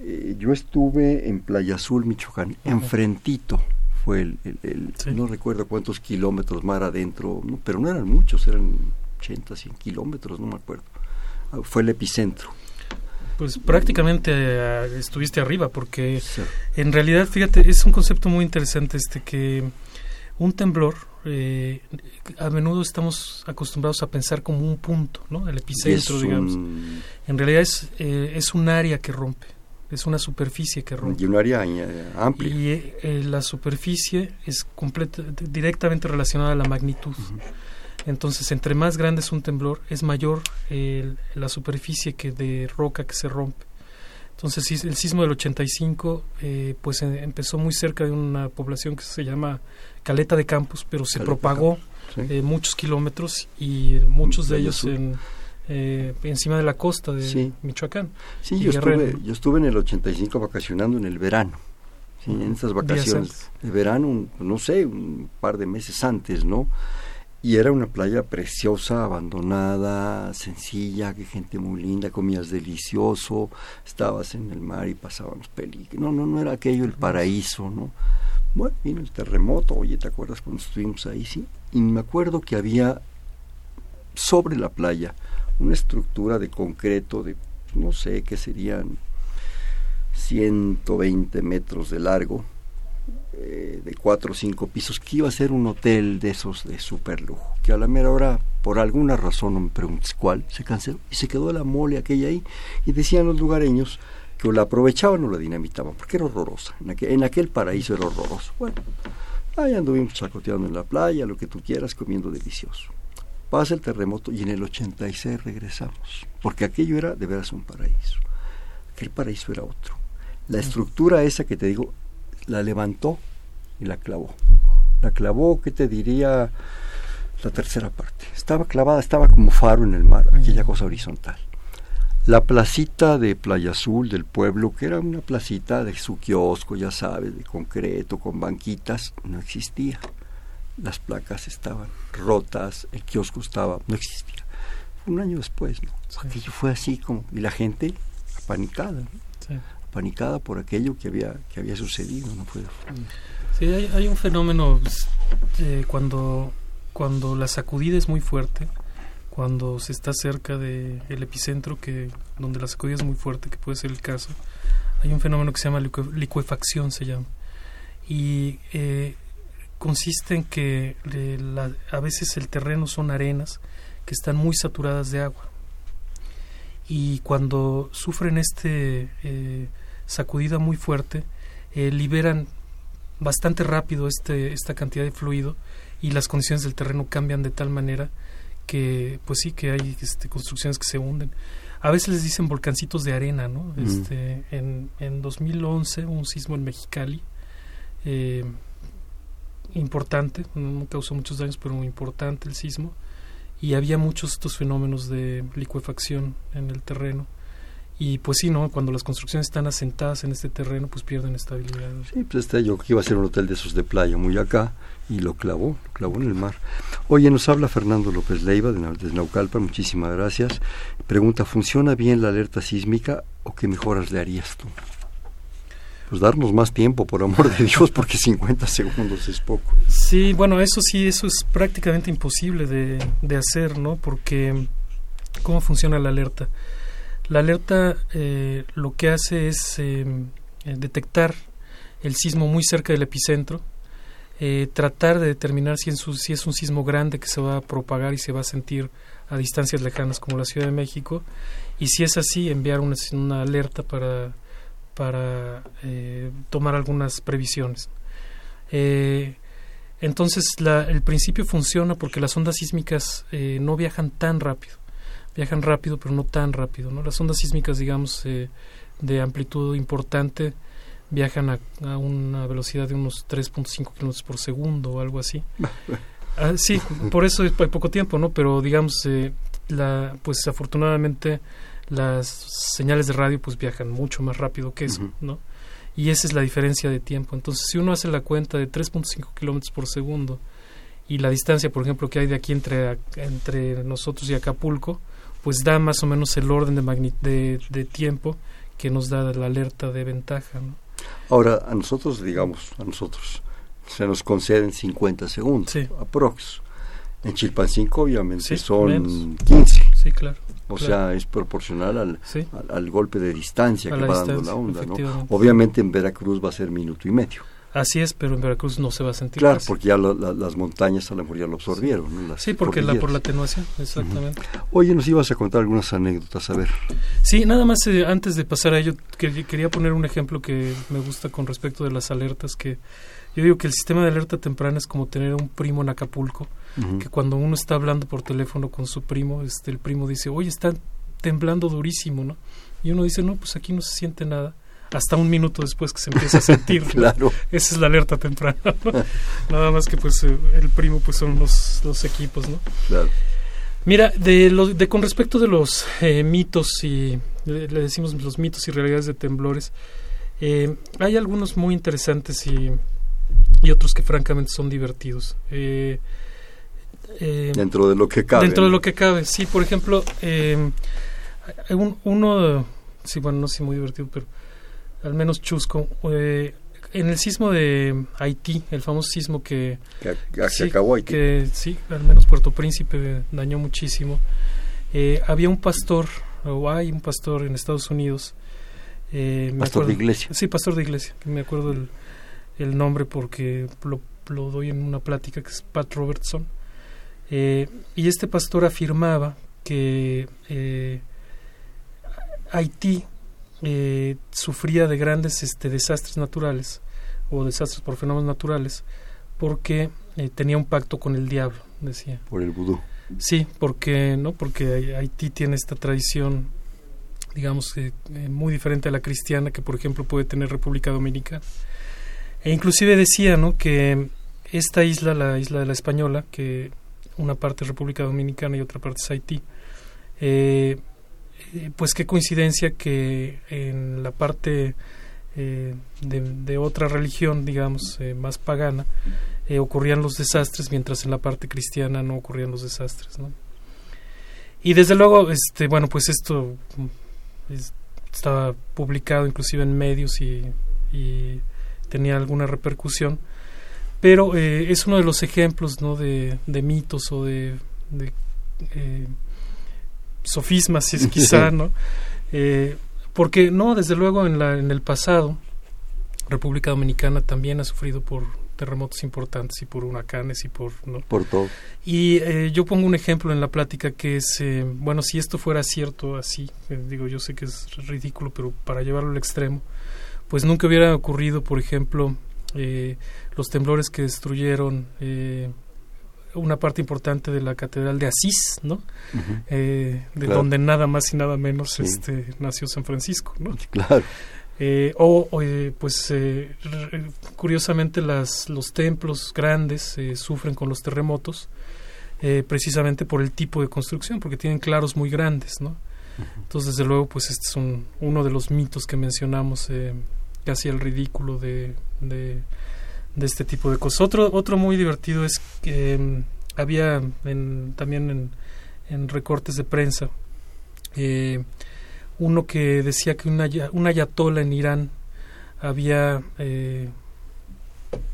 eh, yo estuve en Playa Azul, Michoacán, enfrentito fue el, no recuerdo cuántos kilómetros mar adentro, pero no eran muchos, eran 80, 100 kilómetros, no me acuerdo. Fue el epicentro. Pues prácticamente eh, estuviste arriba, porque en realidad, fíjate, es un concepto muy interesante este que un temblor, eh, a menudo estamos acostumbrados a pensar como un punto, ¿no? El epicentro, digamos. En realidad es, eh, es un área que rompe es una superficie que rompe. Y un área eh, amplia. Y eh, la superficie es completa, directamente relacionada a la magnitud. Entonces, entre más grande es un temblor, es mayor la superficie que de roca que se rompe. Entonces, el sismo del 85 eh, pues empezó muy cerca de una población que se llama Caleta de Campos, pero se propagó muchos kilómetros y muchos de ellos en eh, encima de la costa de Michoacán. Sí, yo estuve, yo estuve en el 85 vacacionando en el verano. en esas vacaciones de verano, no sé, un par de meses antes, ¿no? Y era una playa preciosa, abandonada, sencilla, que gente muy linda, comías delicioso, estabas en el mar y pasábamos peligro. No, no, no era aquello el paraíso, ¿no? Bueno, vino el terremoto, oye, ¿te acuerdas cuando estuvimos ahí? Sí. Y me acuerdo que había sobre la playa una estructura de concreto de, no sé, qué serían 120 metros de largo, eh, de cuatro o cinco pisos, que iba a ser un hotel de esos de super lujo, que a la mera hora, por alguna razón, no me preguntes cuál, se canceló y se quedó la mole aquella ahí, y decían los lugareños que o la aprovechaban o la dinamitaban, porque era horrorosa, en aquel, paraíso era horroroso. Bueno, ahí anduvimos chacoteando en la playa, lo que tú quieras, comiendo delicioso pasa el terremoto y en el 86 regresamos, porque aquello era de veras un paraíso. Aquel paraíso era otro. La estructura esa que te digo, la levantó y la clavó. La clavó, ¿qué te diría? La tercera parte. Estaba clavada, estaba como faro en el mar, aquella cosa horizontal. La placita de Playa Azul del pueblo, que era una placita de su kiosco, ya sabes, de concreto, con banquitas, no existía las placas estaban rotas, el kiosco estaba, no existía. Un año después, ¿no? Aquello fue así como, y la gente apanicada, apanicada por aquello que había, que había sucedido, ¿no? Fue, sí, hay, un fenómeno pues, eh, cuando, cuando la sacudida es muy fuerte, cuando se está cerca del epicentro, que donde la sacudida es muy fuerte, que puede ser el caso, hay un fenómeno que se llama licuefacción, se llama. Y eh, consiste en que a veces el terreno son arenas que están muy saturadas de agua y cuando sufren este eh, sacudida muy fuerte eh, liberan bastante rápido este, esta cantidad de fluido y las condiciones del terreno cambian de tal manera que pues sí que hay este, construcciones que se hunden a veces les dicen volcancitos de arena no este en, en 2011 un sismo en Mexicali eh, importante, no causó muchos daños, pero muy importante el sismo. Y había muchos estos fenómenos de licuefacción en el terreno. Y pues sí, ¿no? Cuando las construcciones están asentadas en este terreno, pues pierden estabilidad. Sí, pues este yo que iba a ser un hotel de esos de playa muy acá y lo clavó, lo clavó en el mar. Oye, nos habla Fernando López Leiva de, Naucalpa, muchísimas gracias. Pregunta, ¿funciona bien la alerta sísmica o qué mejoras le harías tú? pues darnos más tiempo, por amor de Dios, porque 50 segundos es poco. Sí, bueno, eso sí, eso es prácticamente imposible de, de hacer, ¿no? Porque, ¿cómo funciona la alerta? La alerta eh, lo que hace es em, eh, detectar el sismo muy cerca del epicentro, eh, tratar de determinar si, si es un sismo grande que se va a propagar y se va a sentir a distancias lejanas como la Ciudad de México, y si es así, enviar una, alerta para para tomar algunas previsiones. Entonces el principio funciona porque las ondas sísmicas no viajan tan rápido, viajan rápido pero no tan rápido. ¿no? Las ondas sísmicas, digamos, de amplitud importante viajan a, una velocidad de unos 3.5 kilómetros por segundo o algo así. Ah, sí, por eso hay poco tiempo, ¿no? Pero digamos, la, pues afortunadamente las señales de radio pues viajan mucho más rápido que eso, ¿no? Y esa es la diferencia de tiempo. Entonces, si uno hace la cuenta de 3.5 kilómetros por segundo y la distancia, por ejemplo, que hay de aquí entre, entre nosotros y Acapulco, pues da más o menos el orden de, de, de tiempo que nos da la alerta de ventaja. ¿no? Ahora, a nosotros, digamos, a nosotros, se nos conceden 50 segundos, sí. aprox. En Chilpancingo, obviamente, son 15. Sí, claro. O sea, es proporcional al, al, golpe de distancia que va dando la onda, ¿no? Obviamente en Veracruz va a ser minuto y medio. Así es, pero en Veracruz no se va a sentir. Claro, porque ya las montañas a lo mejor ya lo absorbieron. sí, porque la, por la atenuación, exactamente. Oye, nos ibas a contar algunas anécdotas, a ver. Sí, nada más eh, antes de pasar a ello, quería poner un ejemplo que me gusta con respecto de las alertas, que yo digo que el sistema de alerta temprana es como tener un primo en Acapulco, que cuando uno está hablando por teléfono con su primo, este, el primo dice, oye, está temblando durísimo, ¿no? Y uno dice, no, pues aquí no se siente nada hasta un minuto después que se empieza a sentir. claro. Esa es la alerta temprana. Nada más que pues eh, el primo pues son los, los equipos, ¿no? Claro. Mira, de, lo, de con respecto de los eh, mitos y le, decimos los mitos y realidades de temblores, eh, hay algunos muy interesantes y, y otros que francamente son divertidos. dentro de lo que cabe. Dentro de lo que cabe, sí. Por ejemplo, un, uno, sí, bueno, no sé muy divertido, pero al menos chusco. Eh, en el sismo de Haití, el famoso sismo que, que, acabó Haití. Que, sí, al menos Puerto Príncipe dañó muchísimo. Eh, había un pastor, o hay un pastor en Estados Unidos. Eh, pastor de iglesia. Sí, pastor de iglesia. Me acuerdo el, el nombre porque lo, lo, doy en una plática que es Pat Robertson. Eh, y este pastor afirmaba que Haití eh, sufría de grandes este, desastres naturales o desastres por fenómenos naturales porque eh, tenía un pacto con el diablo, decía. Por el vudú. Sí, porque no, porque Haití tiene esta tradición, digamos, eh, muy diferente a la cristiana que, por ejemplo, puede tener República Dominicana. E inclusive decía, ¿no? Que esta isla, la isla de la Española, que una parte es República Dominicana y otra parte es Haití, eh, eh, pues qué coincidencia que en la parte eh, de, otra religión, digamos, eh, más pagana, ocurrían los desastres, mientras en la parte cristiana no ocurrían los desastres, ¿no? Y desde luego, este, bueno, pues esto estaba publicado inclusive en medios y, tenía alguna repercusión, pero es uno de los ejemplos, ¿no? De, mitos o de, de sofismas, si es quizá, ¿no? Eh, porque no, desde luego en, la, en el pasado, República Dominicana también ha sufrido por terremotos importantes y por huracanes y por... ¿no? Por todo. Y eh, yo pongo un ejemplo en la plática que es, eh, bueno, si esto fuera cierto así, digo, yo sé que es ridículo, pero para llevarlo al extremo, pues nunca hubiera ocurrido, por ejemplo, los temblores que destruyeron una parte importante de la catedral de Asís, ¿no? Eh, de donde nada más y nada menos este nació San Francisco, ¿no? Claro. Eh, o, eh, pues curiosamente las los templos grandes sufren con los terremotos precisamente por el tipo de construcción porque tienen claros muy grandes no entonces desde luego pues este es un, uno de los mitos que mencionamos casi el ridículo de de este tipo de cosas. Otro, otro muy divertido es que em, había también en, recortes de prensa eh, uno que decía que una, una ayatola en Irán había eh,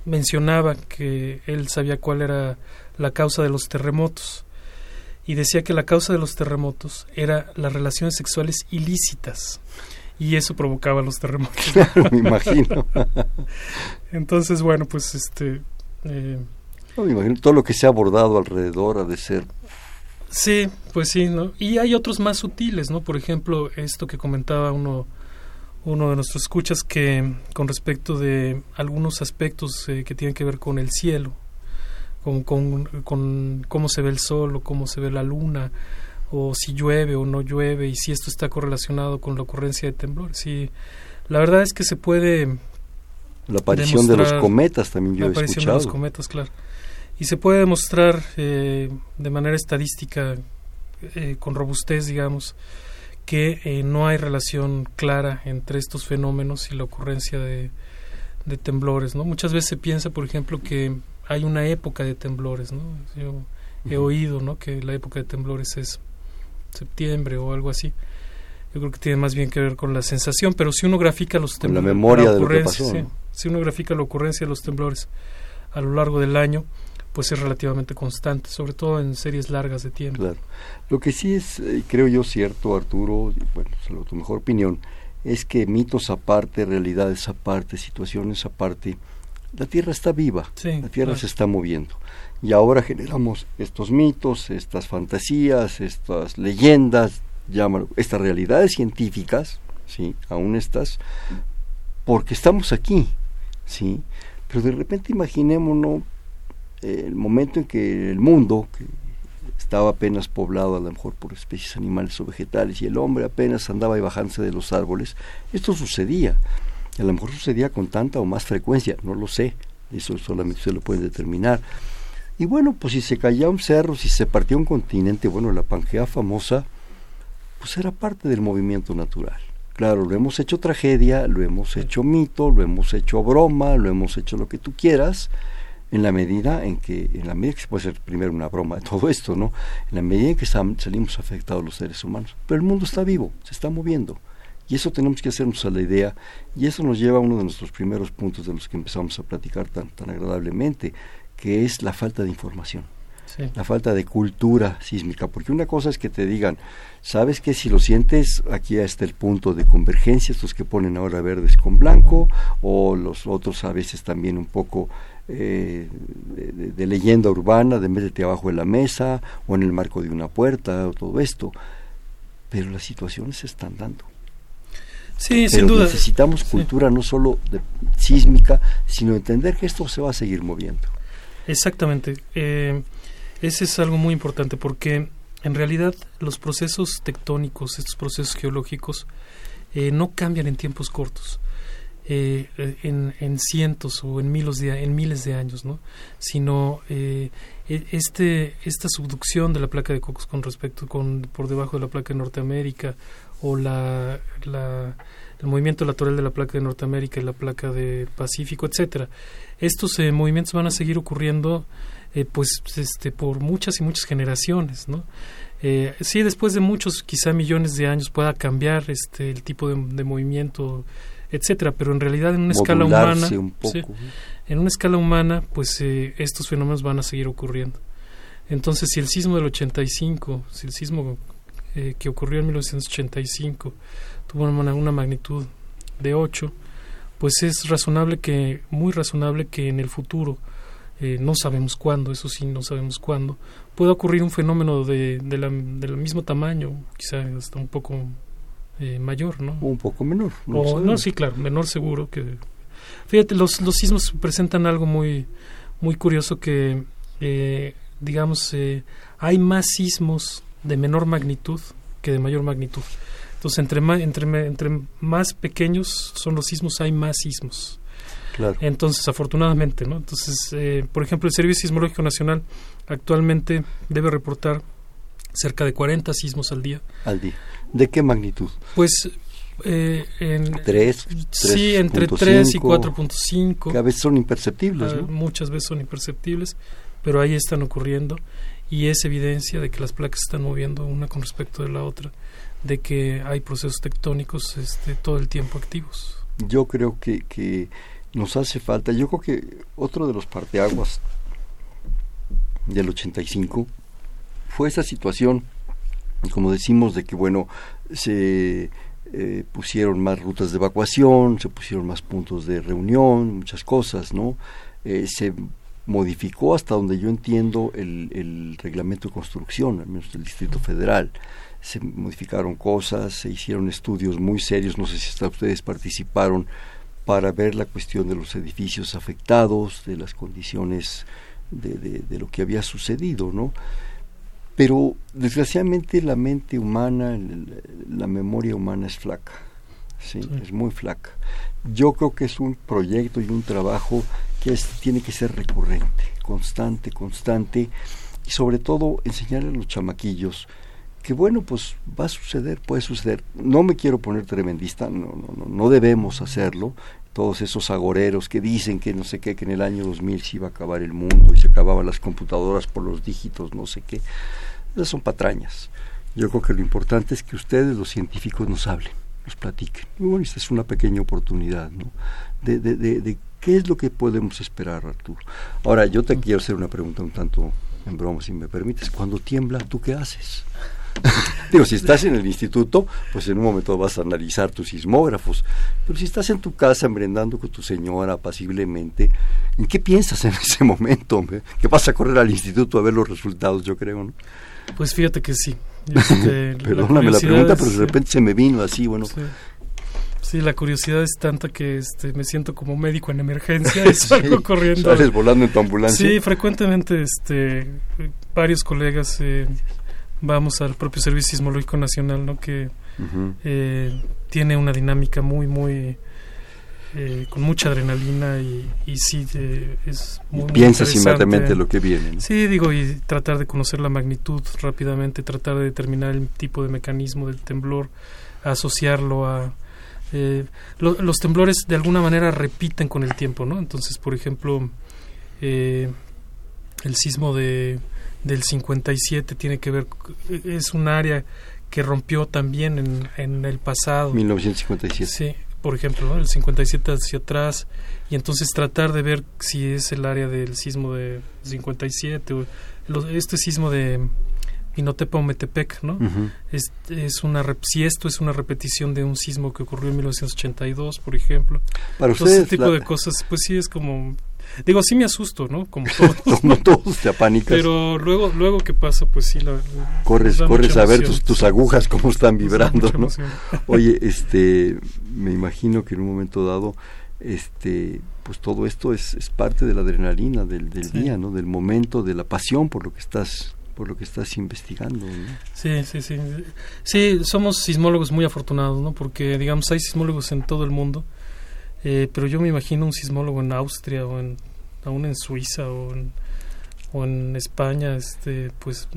mencionaba que él sabía cuál era la causa de los terremotos y decía que la causa de los terremotos era las relaciones sexuales ilícitas y eso provocaba los terremotos. me imagino. Entonces, bueno, pues este... Eh, me imagino todo lo que se ha abordado alrededor ha de ser... Sí, pues sí, ¿no? Y hay otros más sutiles, ¿no? Por ejemplo, esto que comentaba uno, uno de nuestros escuchas que con respecto de algunos aspectos eh, que tienen que ver con el cielo, con, con, con cómo se ve el sol o cómo se ve la luna, o si llueve o no llueve y si esto está correlacionado con la ocurrencia de temblores. Y la verdad es que se puede... La aparición de los cometas también yo La aparición de los cometas, claro. Y se puede demostrar eh, de manera estadística, eh, con robustez, digamos, que eh, no hay relación clara entre estos fenómenos y la ocurrencia de, de temblores. ¿no? Muchas veces se piensa, por ejemplo, que hay una época de temblores, ¿no? Yo he oído, ¿no? Que la época de temblores es septiembre o algo así. Yo creo que tiene más bien que ver con la sensación, pero si uno grafica los temblores, la memoria de lo que pasó, si uno grafica la ocurrencia de los temblores a lo largo del año, pues es relativamente constante, sobre todo en series largas de tiempo. Claro. Lo que sí es, eh, creo yo, cierto, Arturo, bueno, solo tu mejor opinión, es que mitos aparte, realidades aparte, situaciones aparte, la Tierra está viva, la Tierra se está moviendo. Y ahora generamos estos mitos, estas fantasías, estas leyendas, llámalo, estas realidades científicas, ¿sí? aún estas, porque estamos aquí, ¿sí? Pero de repente imaginémonos el momento en que el mundo, que estaba apenas poblado a lo mejor por especies animales o vegetales y el hombre apenas andaba y bajándose de los árboles, esto sucedía. Y a lo mejor sucedía con tanta o más frecuencia, no lo sé, eso solamente se lo puede determinar. Y bueno, pues si se caía un cerro, si se partía un continente, bueno, la Pangea famosa, pues era parte del movimiento natural. Claro, lo hemos hecho tragedia, lo hemos hecho mito, lo hemos hecho broma, lo hemos hecho lo que tú quieras, en la medida en que, en la medida que se puede ser primero una broma de todo esto, ¿no? En la medida en que salimos afectados los seres humanos. Pero el mundo está vivo, se está moviendo. Y eso tenemos que hacernos a la idea, y eso nos lleva a uno de nuestros primeros puntos de los que empezamos a platicar tan, tan agradablemente, que es la falta de información. La falta de cultura sísmica, porque una cosa es que te digan, sabes que si lo sientes, aquí está el punto de convergencia, estos que ponen ahora verdes con blanco, o los otros a veces también un poco eh, de, leyenda urbana, de métete abajo de la mesa o en el marco de una puerta o todo esto. Pero las situaciones se están dando. Sí, sin duda. Necesitamos cultura no solo de, sísmica, sino entender que esto se va a seguir moviendo. Exactamente. Eh, ese es algo muy importante porque en realidad los procesos tectónicos, estos procesos geológicos, eh, no cambian en tiempos cortos. Eh, en, en, cientos o en miles de, en miles de años, ¿no? sino eh, e, este, esta subducción de la placa de Cocos con respecto con por debajo de la placa de Norteamérica o la, el movimiento lateral de la placa de Norteamérica y la placa de Pacífico, etcétera. Estos eh, movimientos van a seguir ocurriendo pues este por muchas y muchas generaciones, ¿no? sí, después de muchos, quizá millones de años, pueda cambiar este el tipo de, de movimiento etcétera, pero en realidad en una escala humana, en una escala humana, pues eh, estos fenómenos van a seguir ocurriendo. Entonces, si el sismo del 85, si el sismo eh, que ocurrió en 1985 tuvo una, una magnitud de 8, pues es razonable que, muy razonable que en el futuro, eh, no sabemos cuándo, eso sí, no sabemos cuándo, pueda ocurrir un fenómeno de, de la, del mismo tamaño, quizá hasta un poco eh, mayor, ¿no? un poco menor. No, no, sí, claro, menor seguro que... Fíjate, los, los sismos presentan algo muy, muy curioso que, eh, digamos, eh, hay más sismos de menor magnitud que de mayor magnitud. Entonces, entre más, entre, entre más pequeños son los sismos, hay más sismos. Claro. Entonces, afortunadamente, ¿no? Entonces, por ejemplo, el Servicio Sismológico Nacional actualmente debe reportar cerca de 40 sismos al día. Al día. ¿De qué magnitud? Pues eh, en, ¿Tres? Sí, entre 3 y 4.5. Que a veces son imperceptibles, ah, Muchas veces son imperceptibles, pero ahí están ocurriendo y es evidencia de que las placas se están moviendo una con respecto de la otra, de que hay procesos tectónicos este, todo el tiempo activos. Yo creo que, que nos hace falta, yo creo que otro de los parteaguas del 85 fue esa situación como decimos, de que, bueno, se eh, pusieron más rutas de evacuación, se pusieron más puntos de reunión, muchas cosas, ¿no? Eh, se modificó hasta donde yo entiendo el, el reglamento de construcción, al menos del Distrito Federal. Se modificaron cosas, se hicieron estudios muy serios, no sé si hasta ustedes participaron para ver la cuestión de los edificios afectados, de las condiciones de, de, de lo que había sucedido, ¿no? Pero desgraciadamente la mente humana, la memoria humana es flaca, ¿sí? es muy flaca. Yo creo que es un proyecto y un trabajo que tiene que ser recurrente, constante, constante, y sobre todo enseñarle a los chamaquillos que bueno, pues va a suceder, puede suceder. No me quiero poner tremendista, no, no, no, no debemos hacerlo, todos esos agoreros que dicen que no sé qué, que en el año 2000 se iba a acabar el mundo y se acababan las computadoras por los dígitos, no sé qué. Esas son patrañas. Yo creo que lo importante es que ustedes, los científicos, nos hablen, nos platiquen. Y bueno, esta es una pequeña oportunidad, ¿no? De, de, de, de qué es lo que podemos esperar, Arturo. Ahora, yo te quiero hacer una pregunta un tanto en broma, si me permites. Cuando tiembla, ¿tú qué haces? Digo, si estás en el instituto, pues en un momento vas a analizar tus sismógrafos. Pero si estás en tu casa embrendando con tu señora apaciblemente, ¿en qué piensas en ese momento? Hombre? Que vas a correr al instituto a ver los resultados, yo creo, ¿no? Pues fíjate que sí. Este, Perdóname la, pregunta, pero de repente se me vino así, bueno. Sí. Sí, la curiosidad es tanta que este, me siento como médico en emergencia y salgo sí, corriendo. Sales volando en tu ambulancia. Sí, frecuentemente este, varios colegas eh, vamos al propio Servicio Sismológico Nacional, ¿no? que uh -huh. eh, tiene una dinámica muy, muy... Eh, con mucha adrenalina y, y sí eh, es muy, y piensas inmediatamente lo que viene ¿no? sí digo y tratar de conocer la magnitud rápidamente tratar de determinar el tipo de mecanismo del temblor asociarlo a eh, lo, los temblores de alguna manera repiten con el tiempo, ¿no? Entonces, por ejemplo, eh, el sismo de, del 57 tiene que ver, es un área que rompió también en, en el pasado. 1957. Sí, por ejemplo, ¿no? el 57 hacia atrás, y entonces tratar de ver si es el área del sismo de 57 o este sismo de Pinotepa o Metepec, ¿no? Uh -huh. es, es, una si esto es una repetición de un sismo que ocurrió en 1982, por ejemplo. Para Entonces, ustedes, ese tipo la... de cosas, pues sí es como digo, sí me asusto, ¿no? Como todos. Como todos te apanicas. Pero luego luego que pasa, pues sí la, corres corres a ver tus, tus agujas cómo están vibrando, ¿no? Oye, este me imagino que en un momento dado este pues todo esto es, es parte de la adrenalina del, del sí. día, ¿no? Del momento, de la pasión por lo que estás por lo que estás investigando. ¿no? Sí, sí, sí. Sí, somos sismólogos muy afortunados, ¿no? Porque, digamos, hay sismólogos en todo el mundo, eh, pero yo me imagino un sismólogo en Austria o en, aún en Suiza o en, o en España, este, pues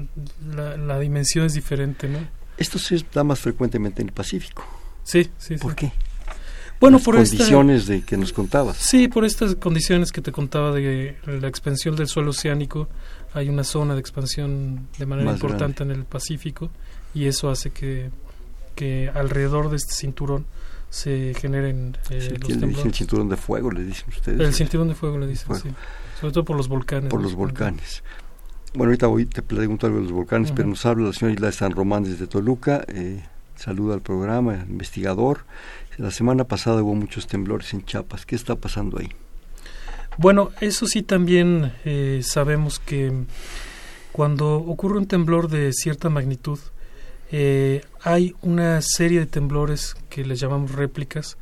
la, la, dimensión es diferente, ¿no? Esto se da más frecuentemente en el Pacífico. Sí, sí. ¿Por sí. qué? Bueno, Las por condiciones esta, de que nos contabas. Sí, por estas condiciones que te contaba de la expansión del suelo oceánico, hay una zona de expansión de manera Más importante grande. en el Pacífico y eso hace que, que alrededor de este cinturón se generen eh, Sí, los dicen el temblores. cinturón de fuego, le dicen ustedes. El cinturón de fuego le dicen, Fuego. sí. Sobre todo por los volcanes. por los volcanes. Bueno, ahorita voy, te pregunto algo de los volcanes, Ujú. pero nos habla la señora Isla de San Román desde Toluca. Eh, saluda al programa, investigador. La semana pasada hubo muchos temblores en Chiapas. ¿Qué está pasando ahí? Bueno, eso sí también eh, sabemos que cuando ocurre un temblor de cierta magnitud, eh, hay una serie de temblores que les llamamos réplicas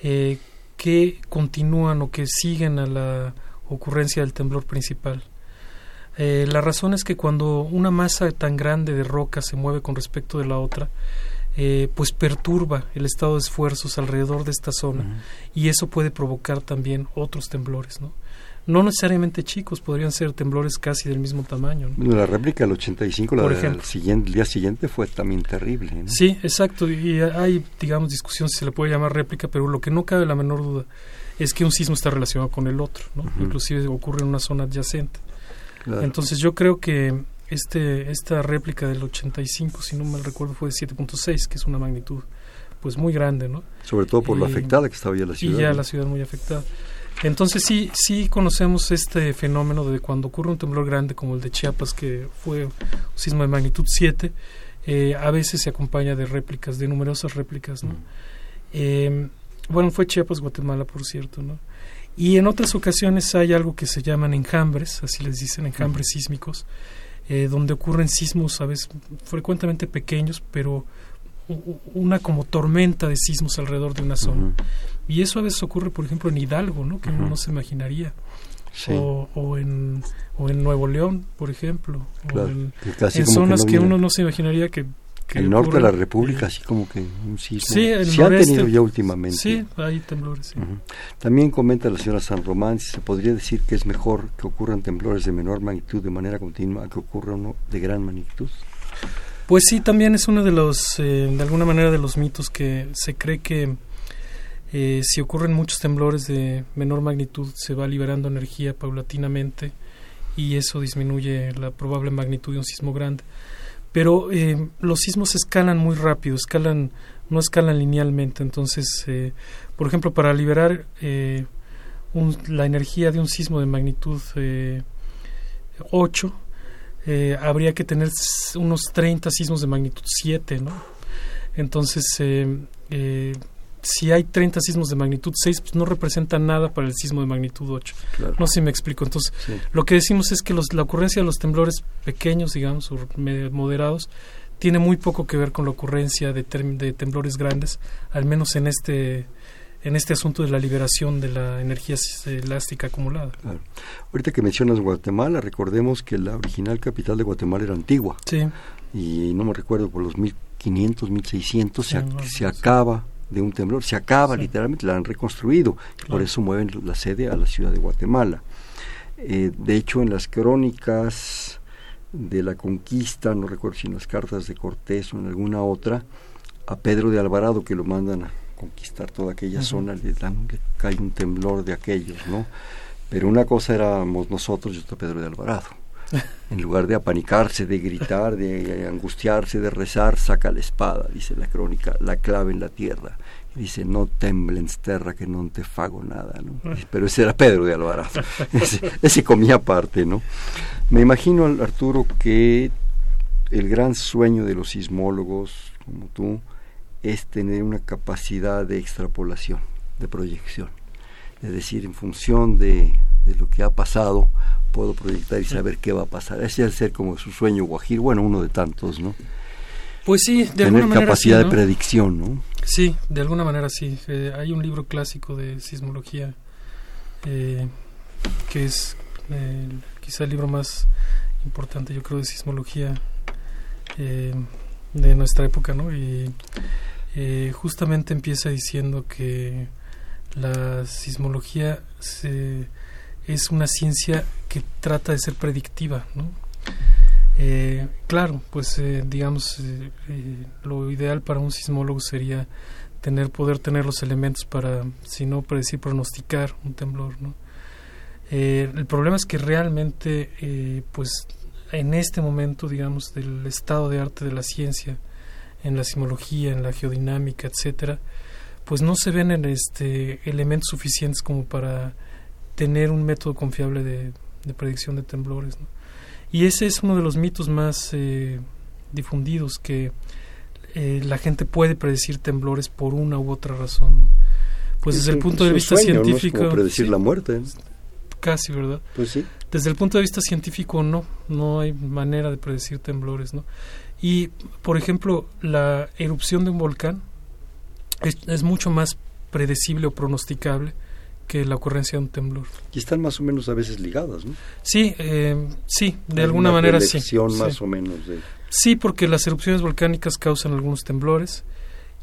eh, que continúan o que siguen a la ocurrencia del temblor principal. Eh, la razón es que cuando una masa tan grande de roca se mueve con respecto de la otra, eh, pues perturba el estado de esfuerzos alrededor de esta zona y eso puede provocar también otros temblores, ¿no? No necesariamente chicos, podrían ser temblores casi del mismo tamaño. ¿no? Bueno, la réplica del 85, la Por del ejemplo. siguiente, el día siguiente fue también terrible. ¿no? Sí, exacto, y hay, digamos, discusión si se le puede llamar réplica, pero lo que no cabe la menor duda es que un sismo está relacionado con el otro, ¿no? Inclusive ocurre en una zona adyacente. Claro. Entonces yo creo que este esta réplica del 85, si no mal recuerdo, fue de 7.6, que es una magnitud pues muy grande, ¿no? Sobre todo por la y- afectada que estaba ya la y ciudad. ya ¿no? la ciudad muy afectada. Entonces sí, sí conocemos este fenómeno de cuando ocurre un temblor grande como el de Chiapas, que fue un sismo de magnitud 7, eh, a veces se acompaña de réplicas, de numerosas réplicas, ¿no? Eh, bueno, fue Chiapas, Guatemala, por cierto, ¿no? Y en otras ocasiones hay algo que se llaman enjambres, así les dicen, enjambres sísmicos, eh, donde ocurren sismos a veces frecuentemente pequeños, pero una como tormenta de sismos alrededor de una zona. Y eso a veces ocurre, por ejemplo, en Hidalgo, ¿no? Que uno no se imaginaría. Sí, O, o, en, o en Nuevo León, por ejemplo. claro. O en, Que zonas que, no uno no se imaginaría que... que el norte de la. República, así como que un sismo. Sí, el Se ha noreste. tenido ya últimamente. Sí, hay temblores, sí. También comenta la señora San Román si se podría decir que es mejor que ocurran temblores de menor magnitud de manera continua a que ocurra uno de gran magnitud. Pues sí, también es uno de los, eh, de alguna manera, de los mitos que se cree que Eh, si ocurren muchos temblores de menor magnitud, se va liberando energía paulatinamente y eso disminuye la probable magnitud de un sismo grande. Pero eh, los sismos escalan muy rápido, escalan no escalan linealmente. Entonces, eh, por ejemplo, para liberar la energía de un sismo de magnitud 8, habría que tener unos 30 sismos de magnitud 7, ¿no? Entonces, si hay 30 sismos de magnitud 6, pues no representa nada para el sismo de magnitud 8. No sé si me explico. Entonces, lo que decimos es que los, la ocurrencia de los temblores pequeños, digamos, o moderados, tiene muy poco que ver con la ocurrencia de, de temblores grandes, al menos en este en este asunto de la liberación de la energía elástica acumulada. Ahorita que mencionas Guatemala, recordemos que la original capital de Guatemala era Antigua. Sí. Y no me recuerdo, por los 1500, 1600 se, se acaba de un temblor. Se acaba, literalmente, la han reconstruido. Por eso mueven la sede a la ciudad de Guatemala. Eh, de hecho, en las crónicas de la conquista, no recuerdo si en las cartas de Cortés o en alguna otra, a Pedro de Alvarado, que lo mandan a conquistar toda aquella zona, le, dan, le cae un temblor de aquellos, ¿no? Pero una cosa éramos nosotros y otra Pedro de Alvarado. En lugar de apanicarse, de gritar, de angustiarse, de rezar, saca la espada, dice la crónica, la clave en la tierra. dice, no temblens terra que no te fago nada. ¿no? Pero ese era Pedro de Alvarado. Ese, comía aparte. ¿no? Me imagino, Arturo, que el gran sueño de los sismólogos como tú es tener una capacidad de extrapolación, de proyección. Es decir, en función de, de lo que ha pasado, puedo proyectar y saber qué va a pasar. Ese es ser como su sueño guajir, bueno, uno de tantos, ¿no? Pues sí, de Tener alguna manera capacidad de predicción, ¿no? Sí, de alguna manera sí. Eh, hay un libro clásico de sismología eh, que es eh, quizá el libro más importante, yo creo, de sismología de nuestra época, ¿no? Y justamente empieza diciendo que la sismología se es una ciencia que trata de ser predictiva, ¿no? Eh, claro, pues eh, digamos, eh, lo ideal para un sismólogo sería tener poder tener los elementos para, si no predecir, pronosticar un temblor, ¿no? el problema es que realmente, pues en este momento, digamos, del estado de arte de la ciencia, en la sismología, en la geodinámica, etcétera, pues no se ven en este elementos suficientes como para tener un método confiable de, predicción de temblores. Y ese es uno de los mitos más eh, difundidos, que eh, la gente puede predecir temblores por una u otra razón. Pues desde el punto de vista científico... ¿no? predecir la muerte. Casi, ¿verdad? Pues sí. Desde el punto de vista científico no, no hay manera de predecir temblores, ¿no? Y, por ejemplo, la erupción de un volcán es, es mucho más predecible o pronosticable que la ocurrencia de un temblor. Y están más o menos a veces ligadas, ¿no? Sí, eh, sí, de alguna manera sí. más o menos de... Sí, porque las erupciones volcánicas causan algunos temblores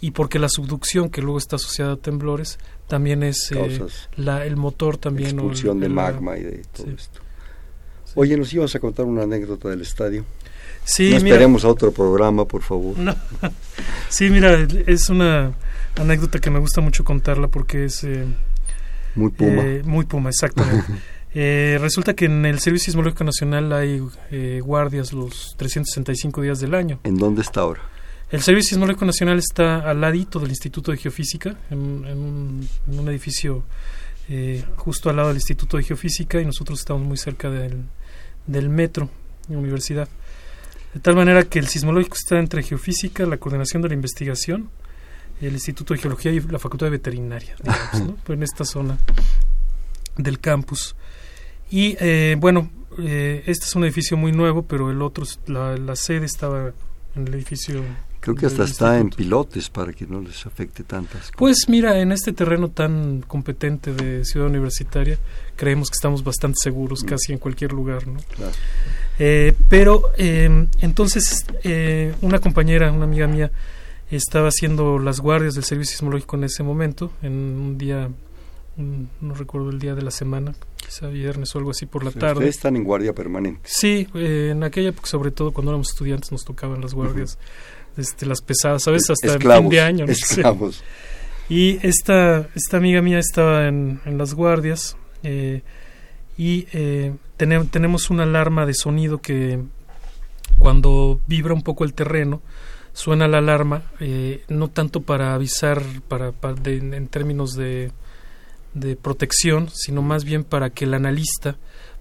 y porque la subducción, que luego está asociada a temblores, también es eh, la, el motor también. Expulsión de magma y de todo esto. Oye, nos ibas a contar una anécdota del estadio. Sí, no esperemos a otro programa, por favor. Sí, mira, es una anécdota que me gusta mucho contarla porque es... Eh, muy puma. Eh, muy puma, exactamente. Eh, resulta que en el Servicio Sismológico Nacional hay eh, guardias los 365 días del año. ¿En dónde está ahora? El Servicio Sismológico Nacional está al ladito del Instituto de Geofísica, en, un, edificio justo al lado del Instituto de Geofísica y nosotros estamos muy cerca del, del metro, universidad. De tal manera que el sismológico está entre geofísica, la coordinación de la investigación el Instituto de Geología y la Facultad de Veterinaria, digamos, pues en esta zona del campus. Y eh, bueno, eh, este es un edificio muy nuevo, pero el otro, la, la sede estaba en el edificio. Creo que hasta está en pilotes para que no les afecte tantas cosas. Pues mira, en este terreno tan competente de ciudad universitaria, creemos que estamos bastante seguros mm. casi en cualquier lugar, ¿no? Eh, pero entonces, una compañera, una amiga mía, estaba haciendo las guardias del servicio sismológico en ese momento, en un día, no recuerdo el día de la semana, quizá viernes o algo así por la tarde. Ustedes están en guardia permanente. Sí, eh, en aquella época, sobre todo cuando éramos estudiantes, nos tocaban las guardias, este, las pesadas, a veces hasta el fin de año. esclavos. Y esta, esta amiga mía estaba en, en las guardias eh, y eh, tenemos una alarma de sonido que cuando vibra un poco el terreno, suena la alarma, eh, no tanto para avisar para, en términos de, de, protección, sino más bien para que el analista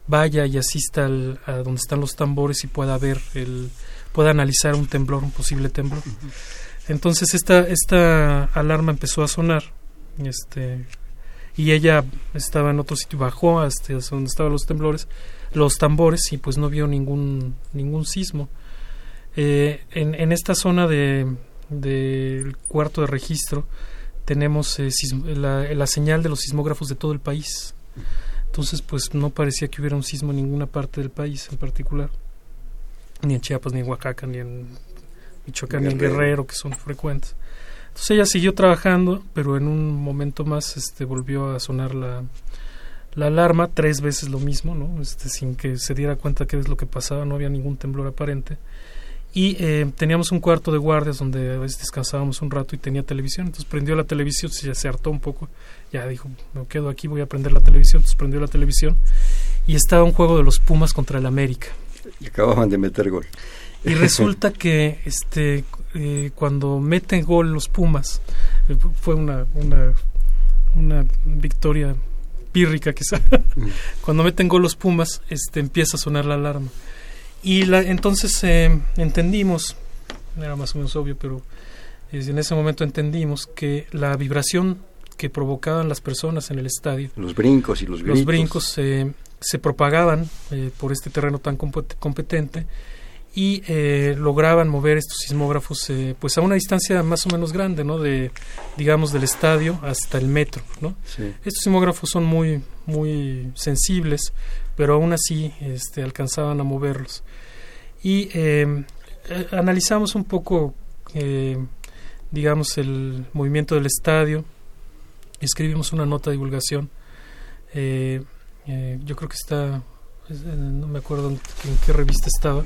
vaya y asista al, a donde están los tambores y pueda ver el pueda analizar un temblor, un posible temblor. Entonces esta esta alarma empezó a sonar, este y ella estaba en otro sitio, bajó hasta donde estaban los temblores, los tambores y pues no vio ningún ningún sismo. Eh, en, en, esta zona de del cuarto de registro tenemos eh, la, la, señal de los sismógrafos de todo el país. Entonces, pues no parecía que hubiera un sismo en ninguna parte del país en particular, ni en Chiapas, ni en Oaxaca, ni en Michoacán, ni en Guerrero, que son frecuentes. Entonces ella siguió trabajando, pero en un momento más este, volvió a sonar la, la alarma, tres veces lo mismo, ¿no? Este, sin que se diera cuenta qué es lo que pasaba, no había ningún temblor aparente. Y eh, teníamos un cuarto de guardias donde a veces descansábamos un rato y tenía televisión, entonces prendió la televisión, se, se hartó un poco, ya dijo, me quedo aquí, voy a prender la televisión, entonces prendió la televisión y estaba un juego de los Pumas contra el América. Y acababan de meter gol. Y resulta que este eh, cuando meten gol los Pumas, eh, fue una, una, una victoria pírrica quizá, cuando meten gol los Pumas, este, empieza a sonar la alarma. Y la, entonces eh, entendimos, era más o menos obvio, pero en ese momento entendimos que la vibración que provocaban las personas en el estadio, los brincos y los gritos. los brincos se propagaban por este terreno tan competente y eh, lograban mover estos sismógrafos eh, pues a una distancia más o menos grande no de digamos del estadio hasta el metro no estos sismógrafos son muy muy sensibles pero aún así este alcanzaban a moverlos. Y eh, analizamos un poco digamos el movimiento del estadio. Escribimos una nota de divulgación. Yo creo que está no me acuerdo en qué revista estaba.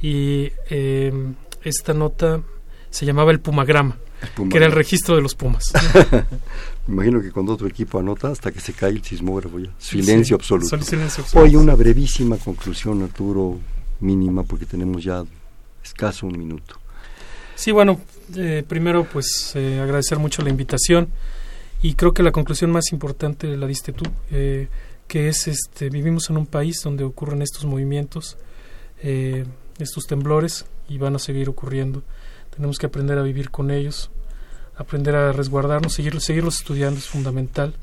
Y eh, esta nota se llamaba el Pumagrama, que era el registro de los Pumas. Imagino que cuando otro equipo anota hasta que se cae el sismógrafo ya. Silencio, absoluto. Hoy una brevísima conclusión, Arturo, mínima, porque tenemos ya escaso un minuto. Sí, bueno, eh, primero pues eh, agradecer mucho la invitación y creo que la conclusión más importante la diste tú, que es este vivimos en un país donde ocurren estos movimientos estos temblores y van a seguir ocurriendo. Tenemos que aprender a vivir con ellos, aprender a resguardarnos, seguir, seguirlos estudiando es fundamental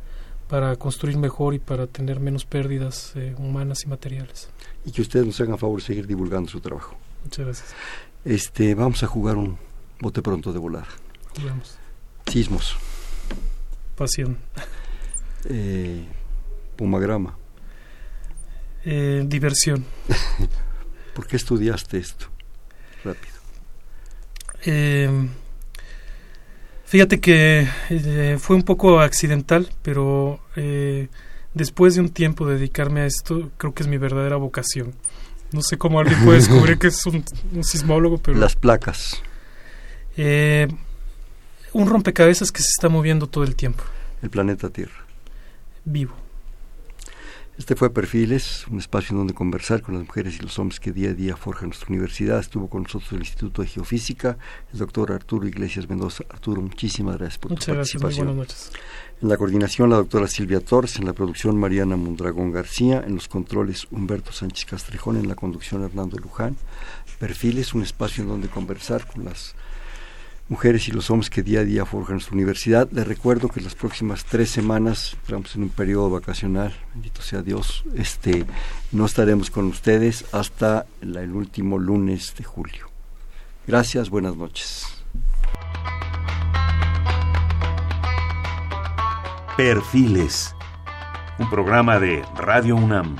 para construir mejor y para tener menos pérdidas eh, humanas y materiales. Y que ustedes nos hagan favor de seguir divulgando su trabajo. Muchas gracias. Este, vamos a jugar un bote pronto de volar. Jugamos. Sismos. Pasión. Eh, pumagrama. Eh, diversión. ¿Por qué estudiaste esto? Rápido. Eh, fíjate que eh, fue un poco accidental, pero eh, después de un tiempo de dedicarme a esto, creo que es mi verdadera vocación. No sé cómo alguien puede descubrir que es un, sismólogo, pero... Las placas. un rompecabezas que se está moviendo todo el tiempo. El planeta Tierra. Vivo. Este fue Perfiles, un espacio en donde conversar con las mujeres y los hombres que día a día forjan nuestra universidad. Estuvo con nosotros el Instituto de Geofísica, el doctor Arturo Iglesias Mendoza. Arturo, muchísimas gracias por tu participación. buenas noches. En la coordinación, la doctora Silvia Torres, en la producción, Mariana Mondragón García, en los controles, Humberto Sánchez Castrejón, en la conducción, Hernando Luján. Perfiles, un espacio en donde conversar con las mujeres y los hombres que día a día forjan nuestra universidad. Les recuerdo que las próximas tres semanas entramos en un periodo vacacional, bendito sea Dios, este, no estaremos con ustedes hasta el último lunes de julio. Gracias, buenas noches. Perfiles, un programa de Radio UNAM.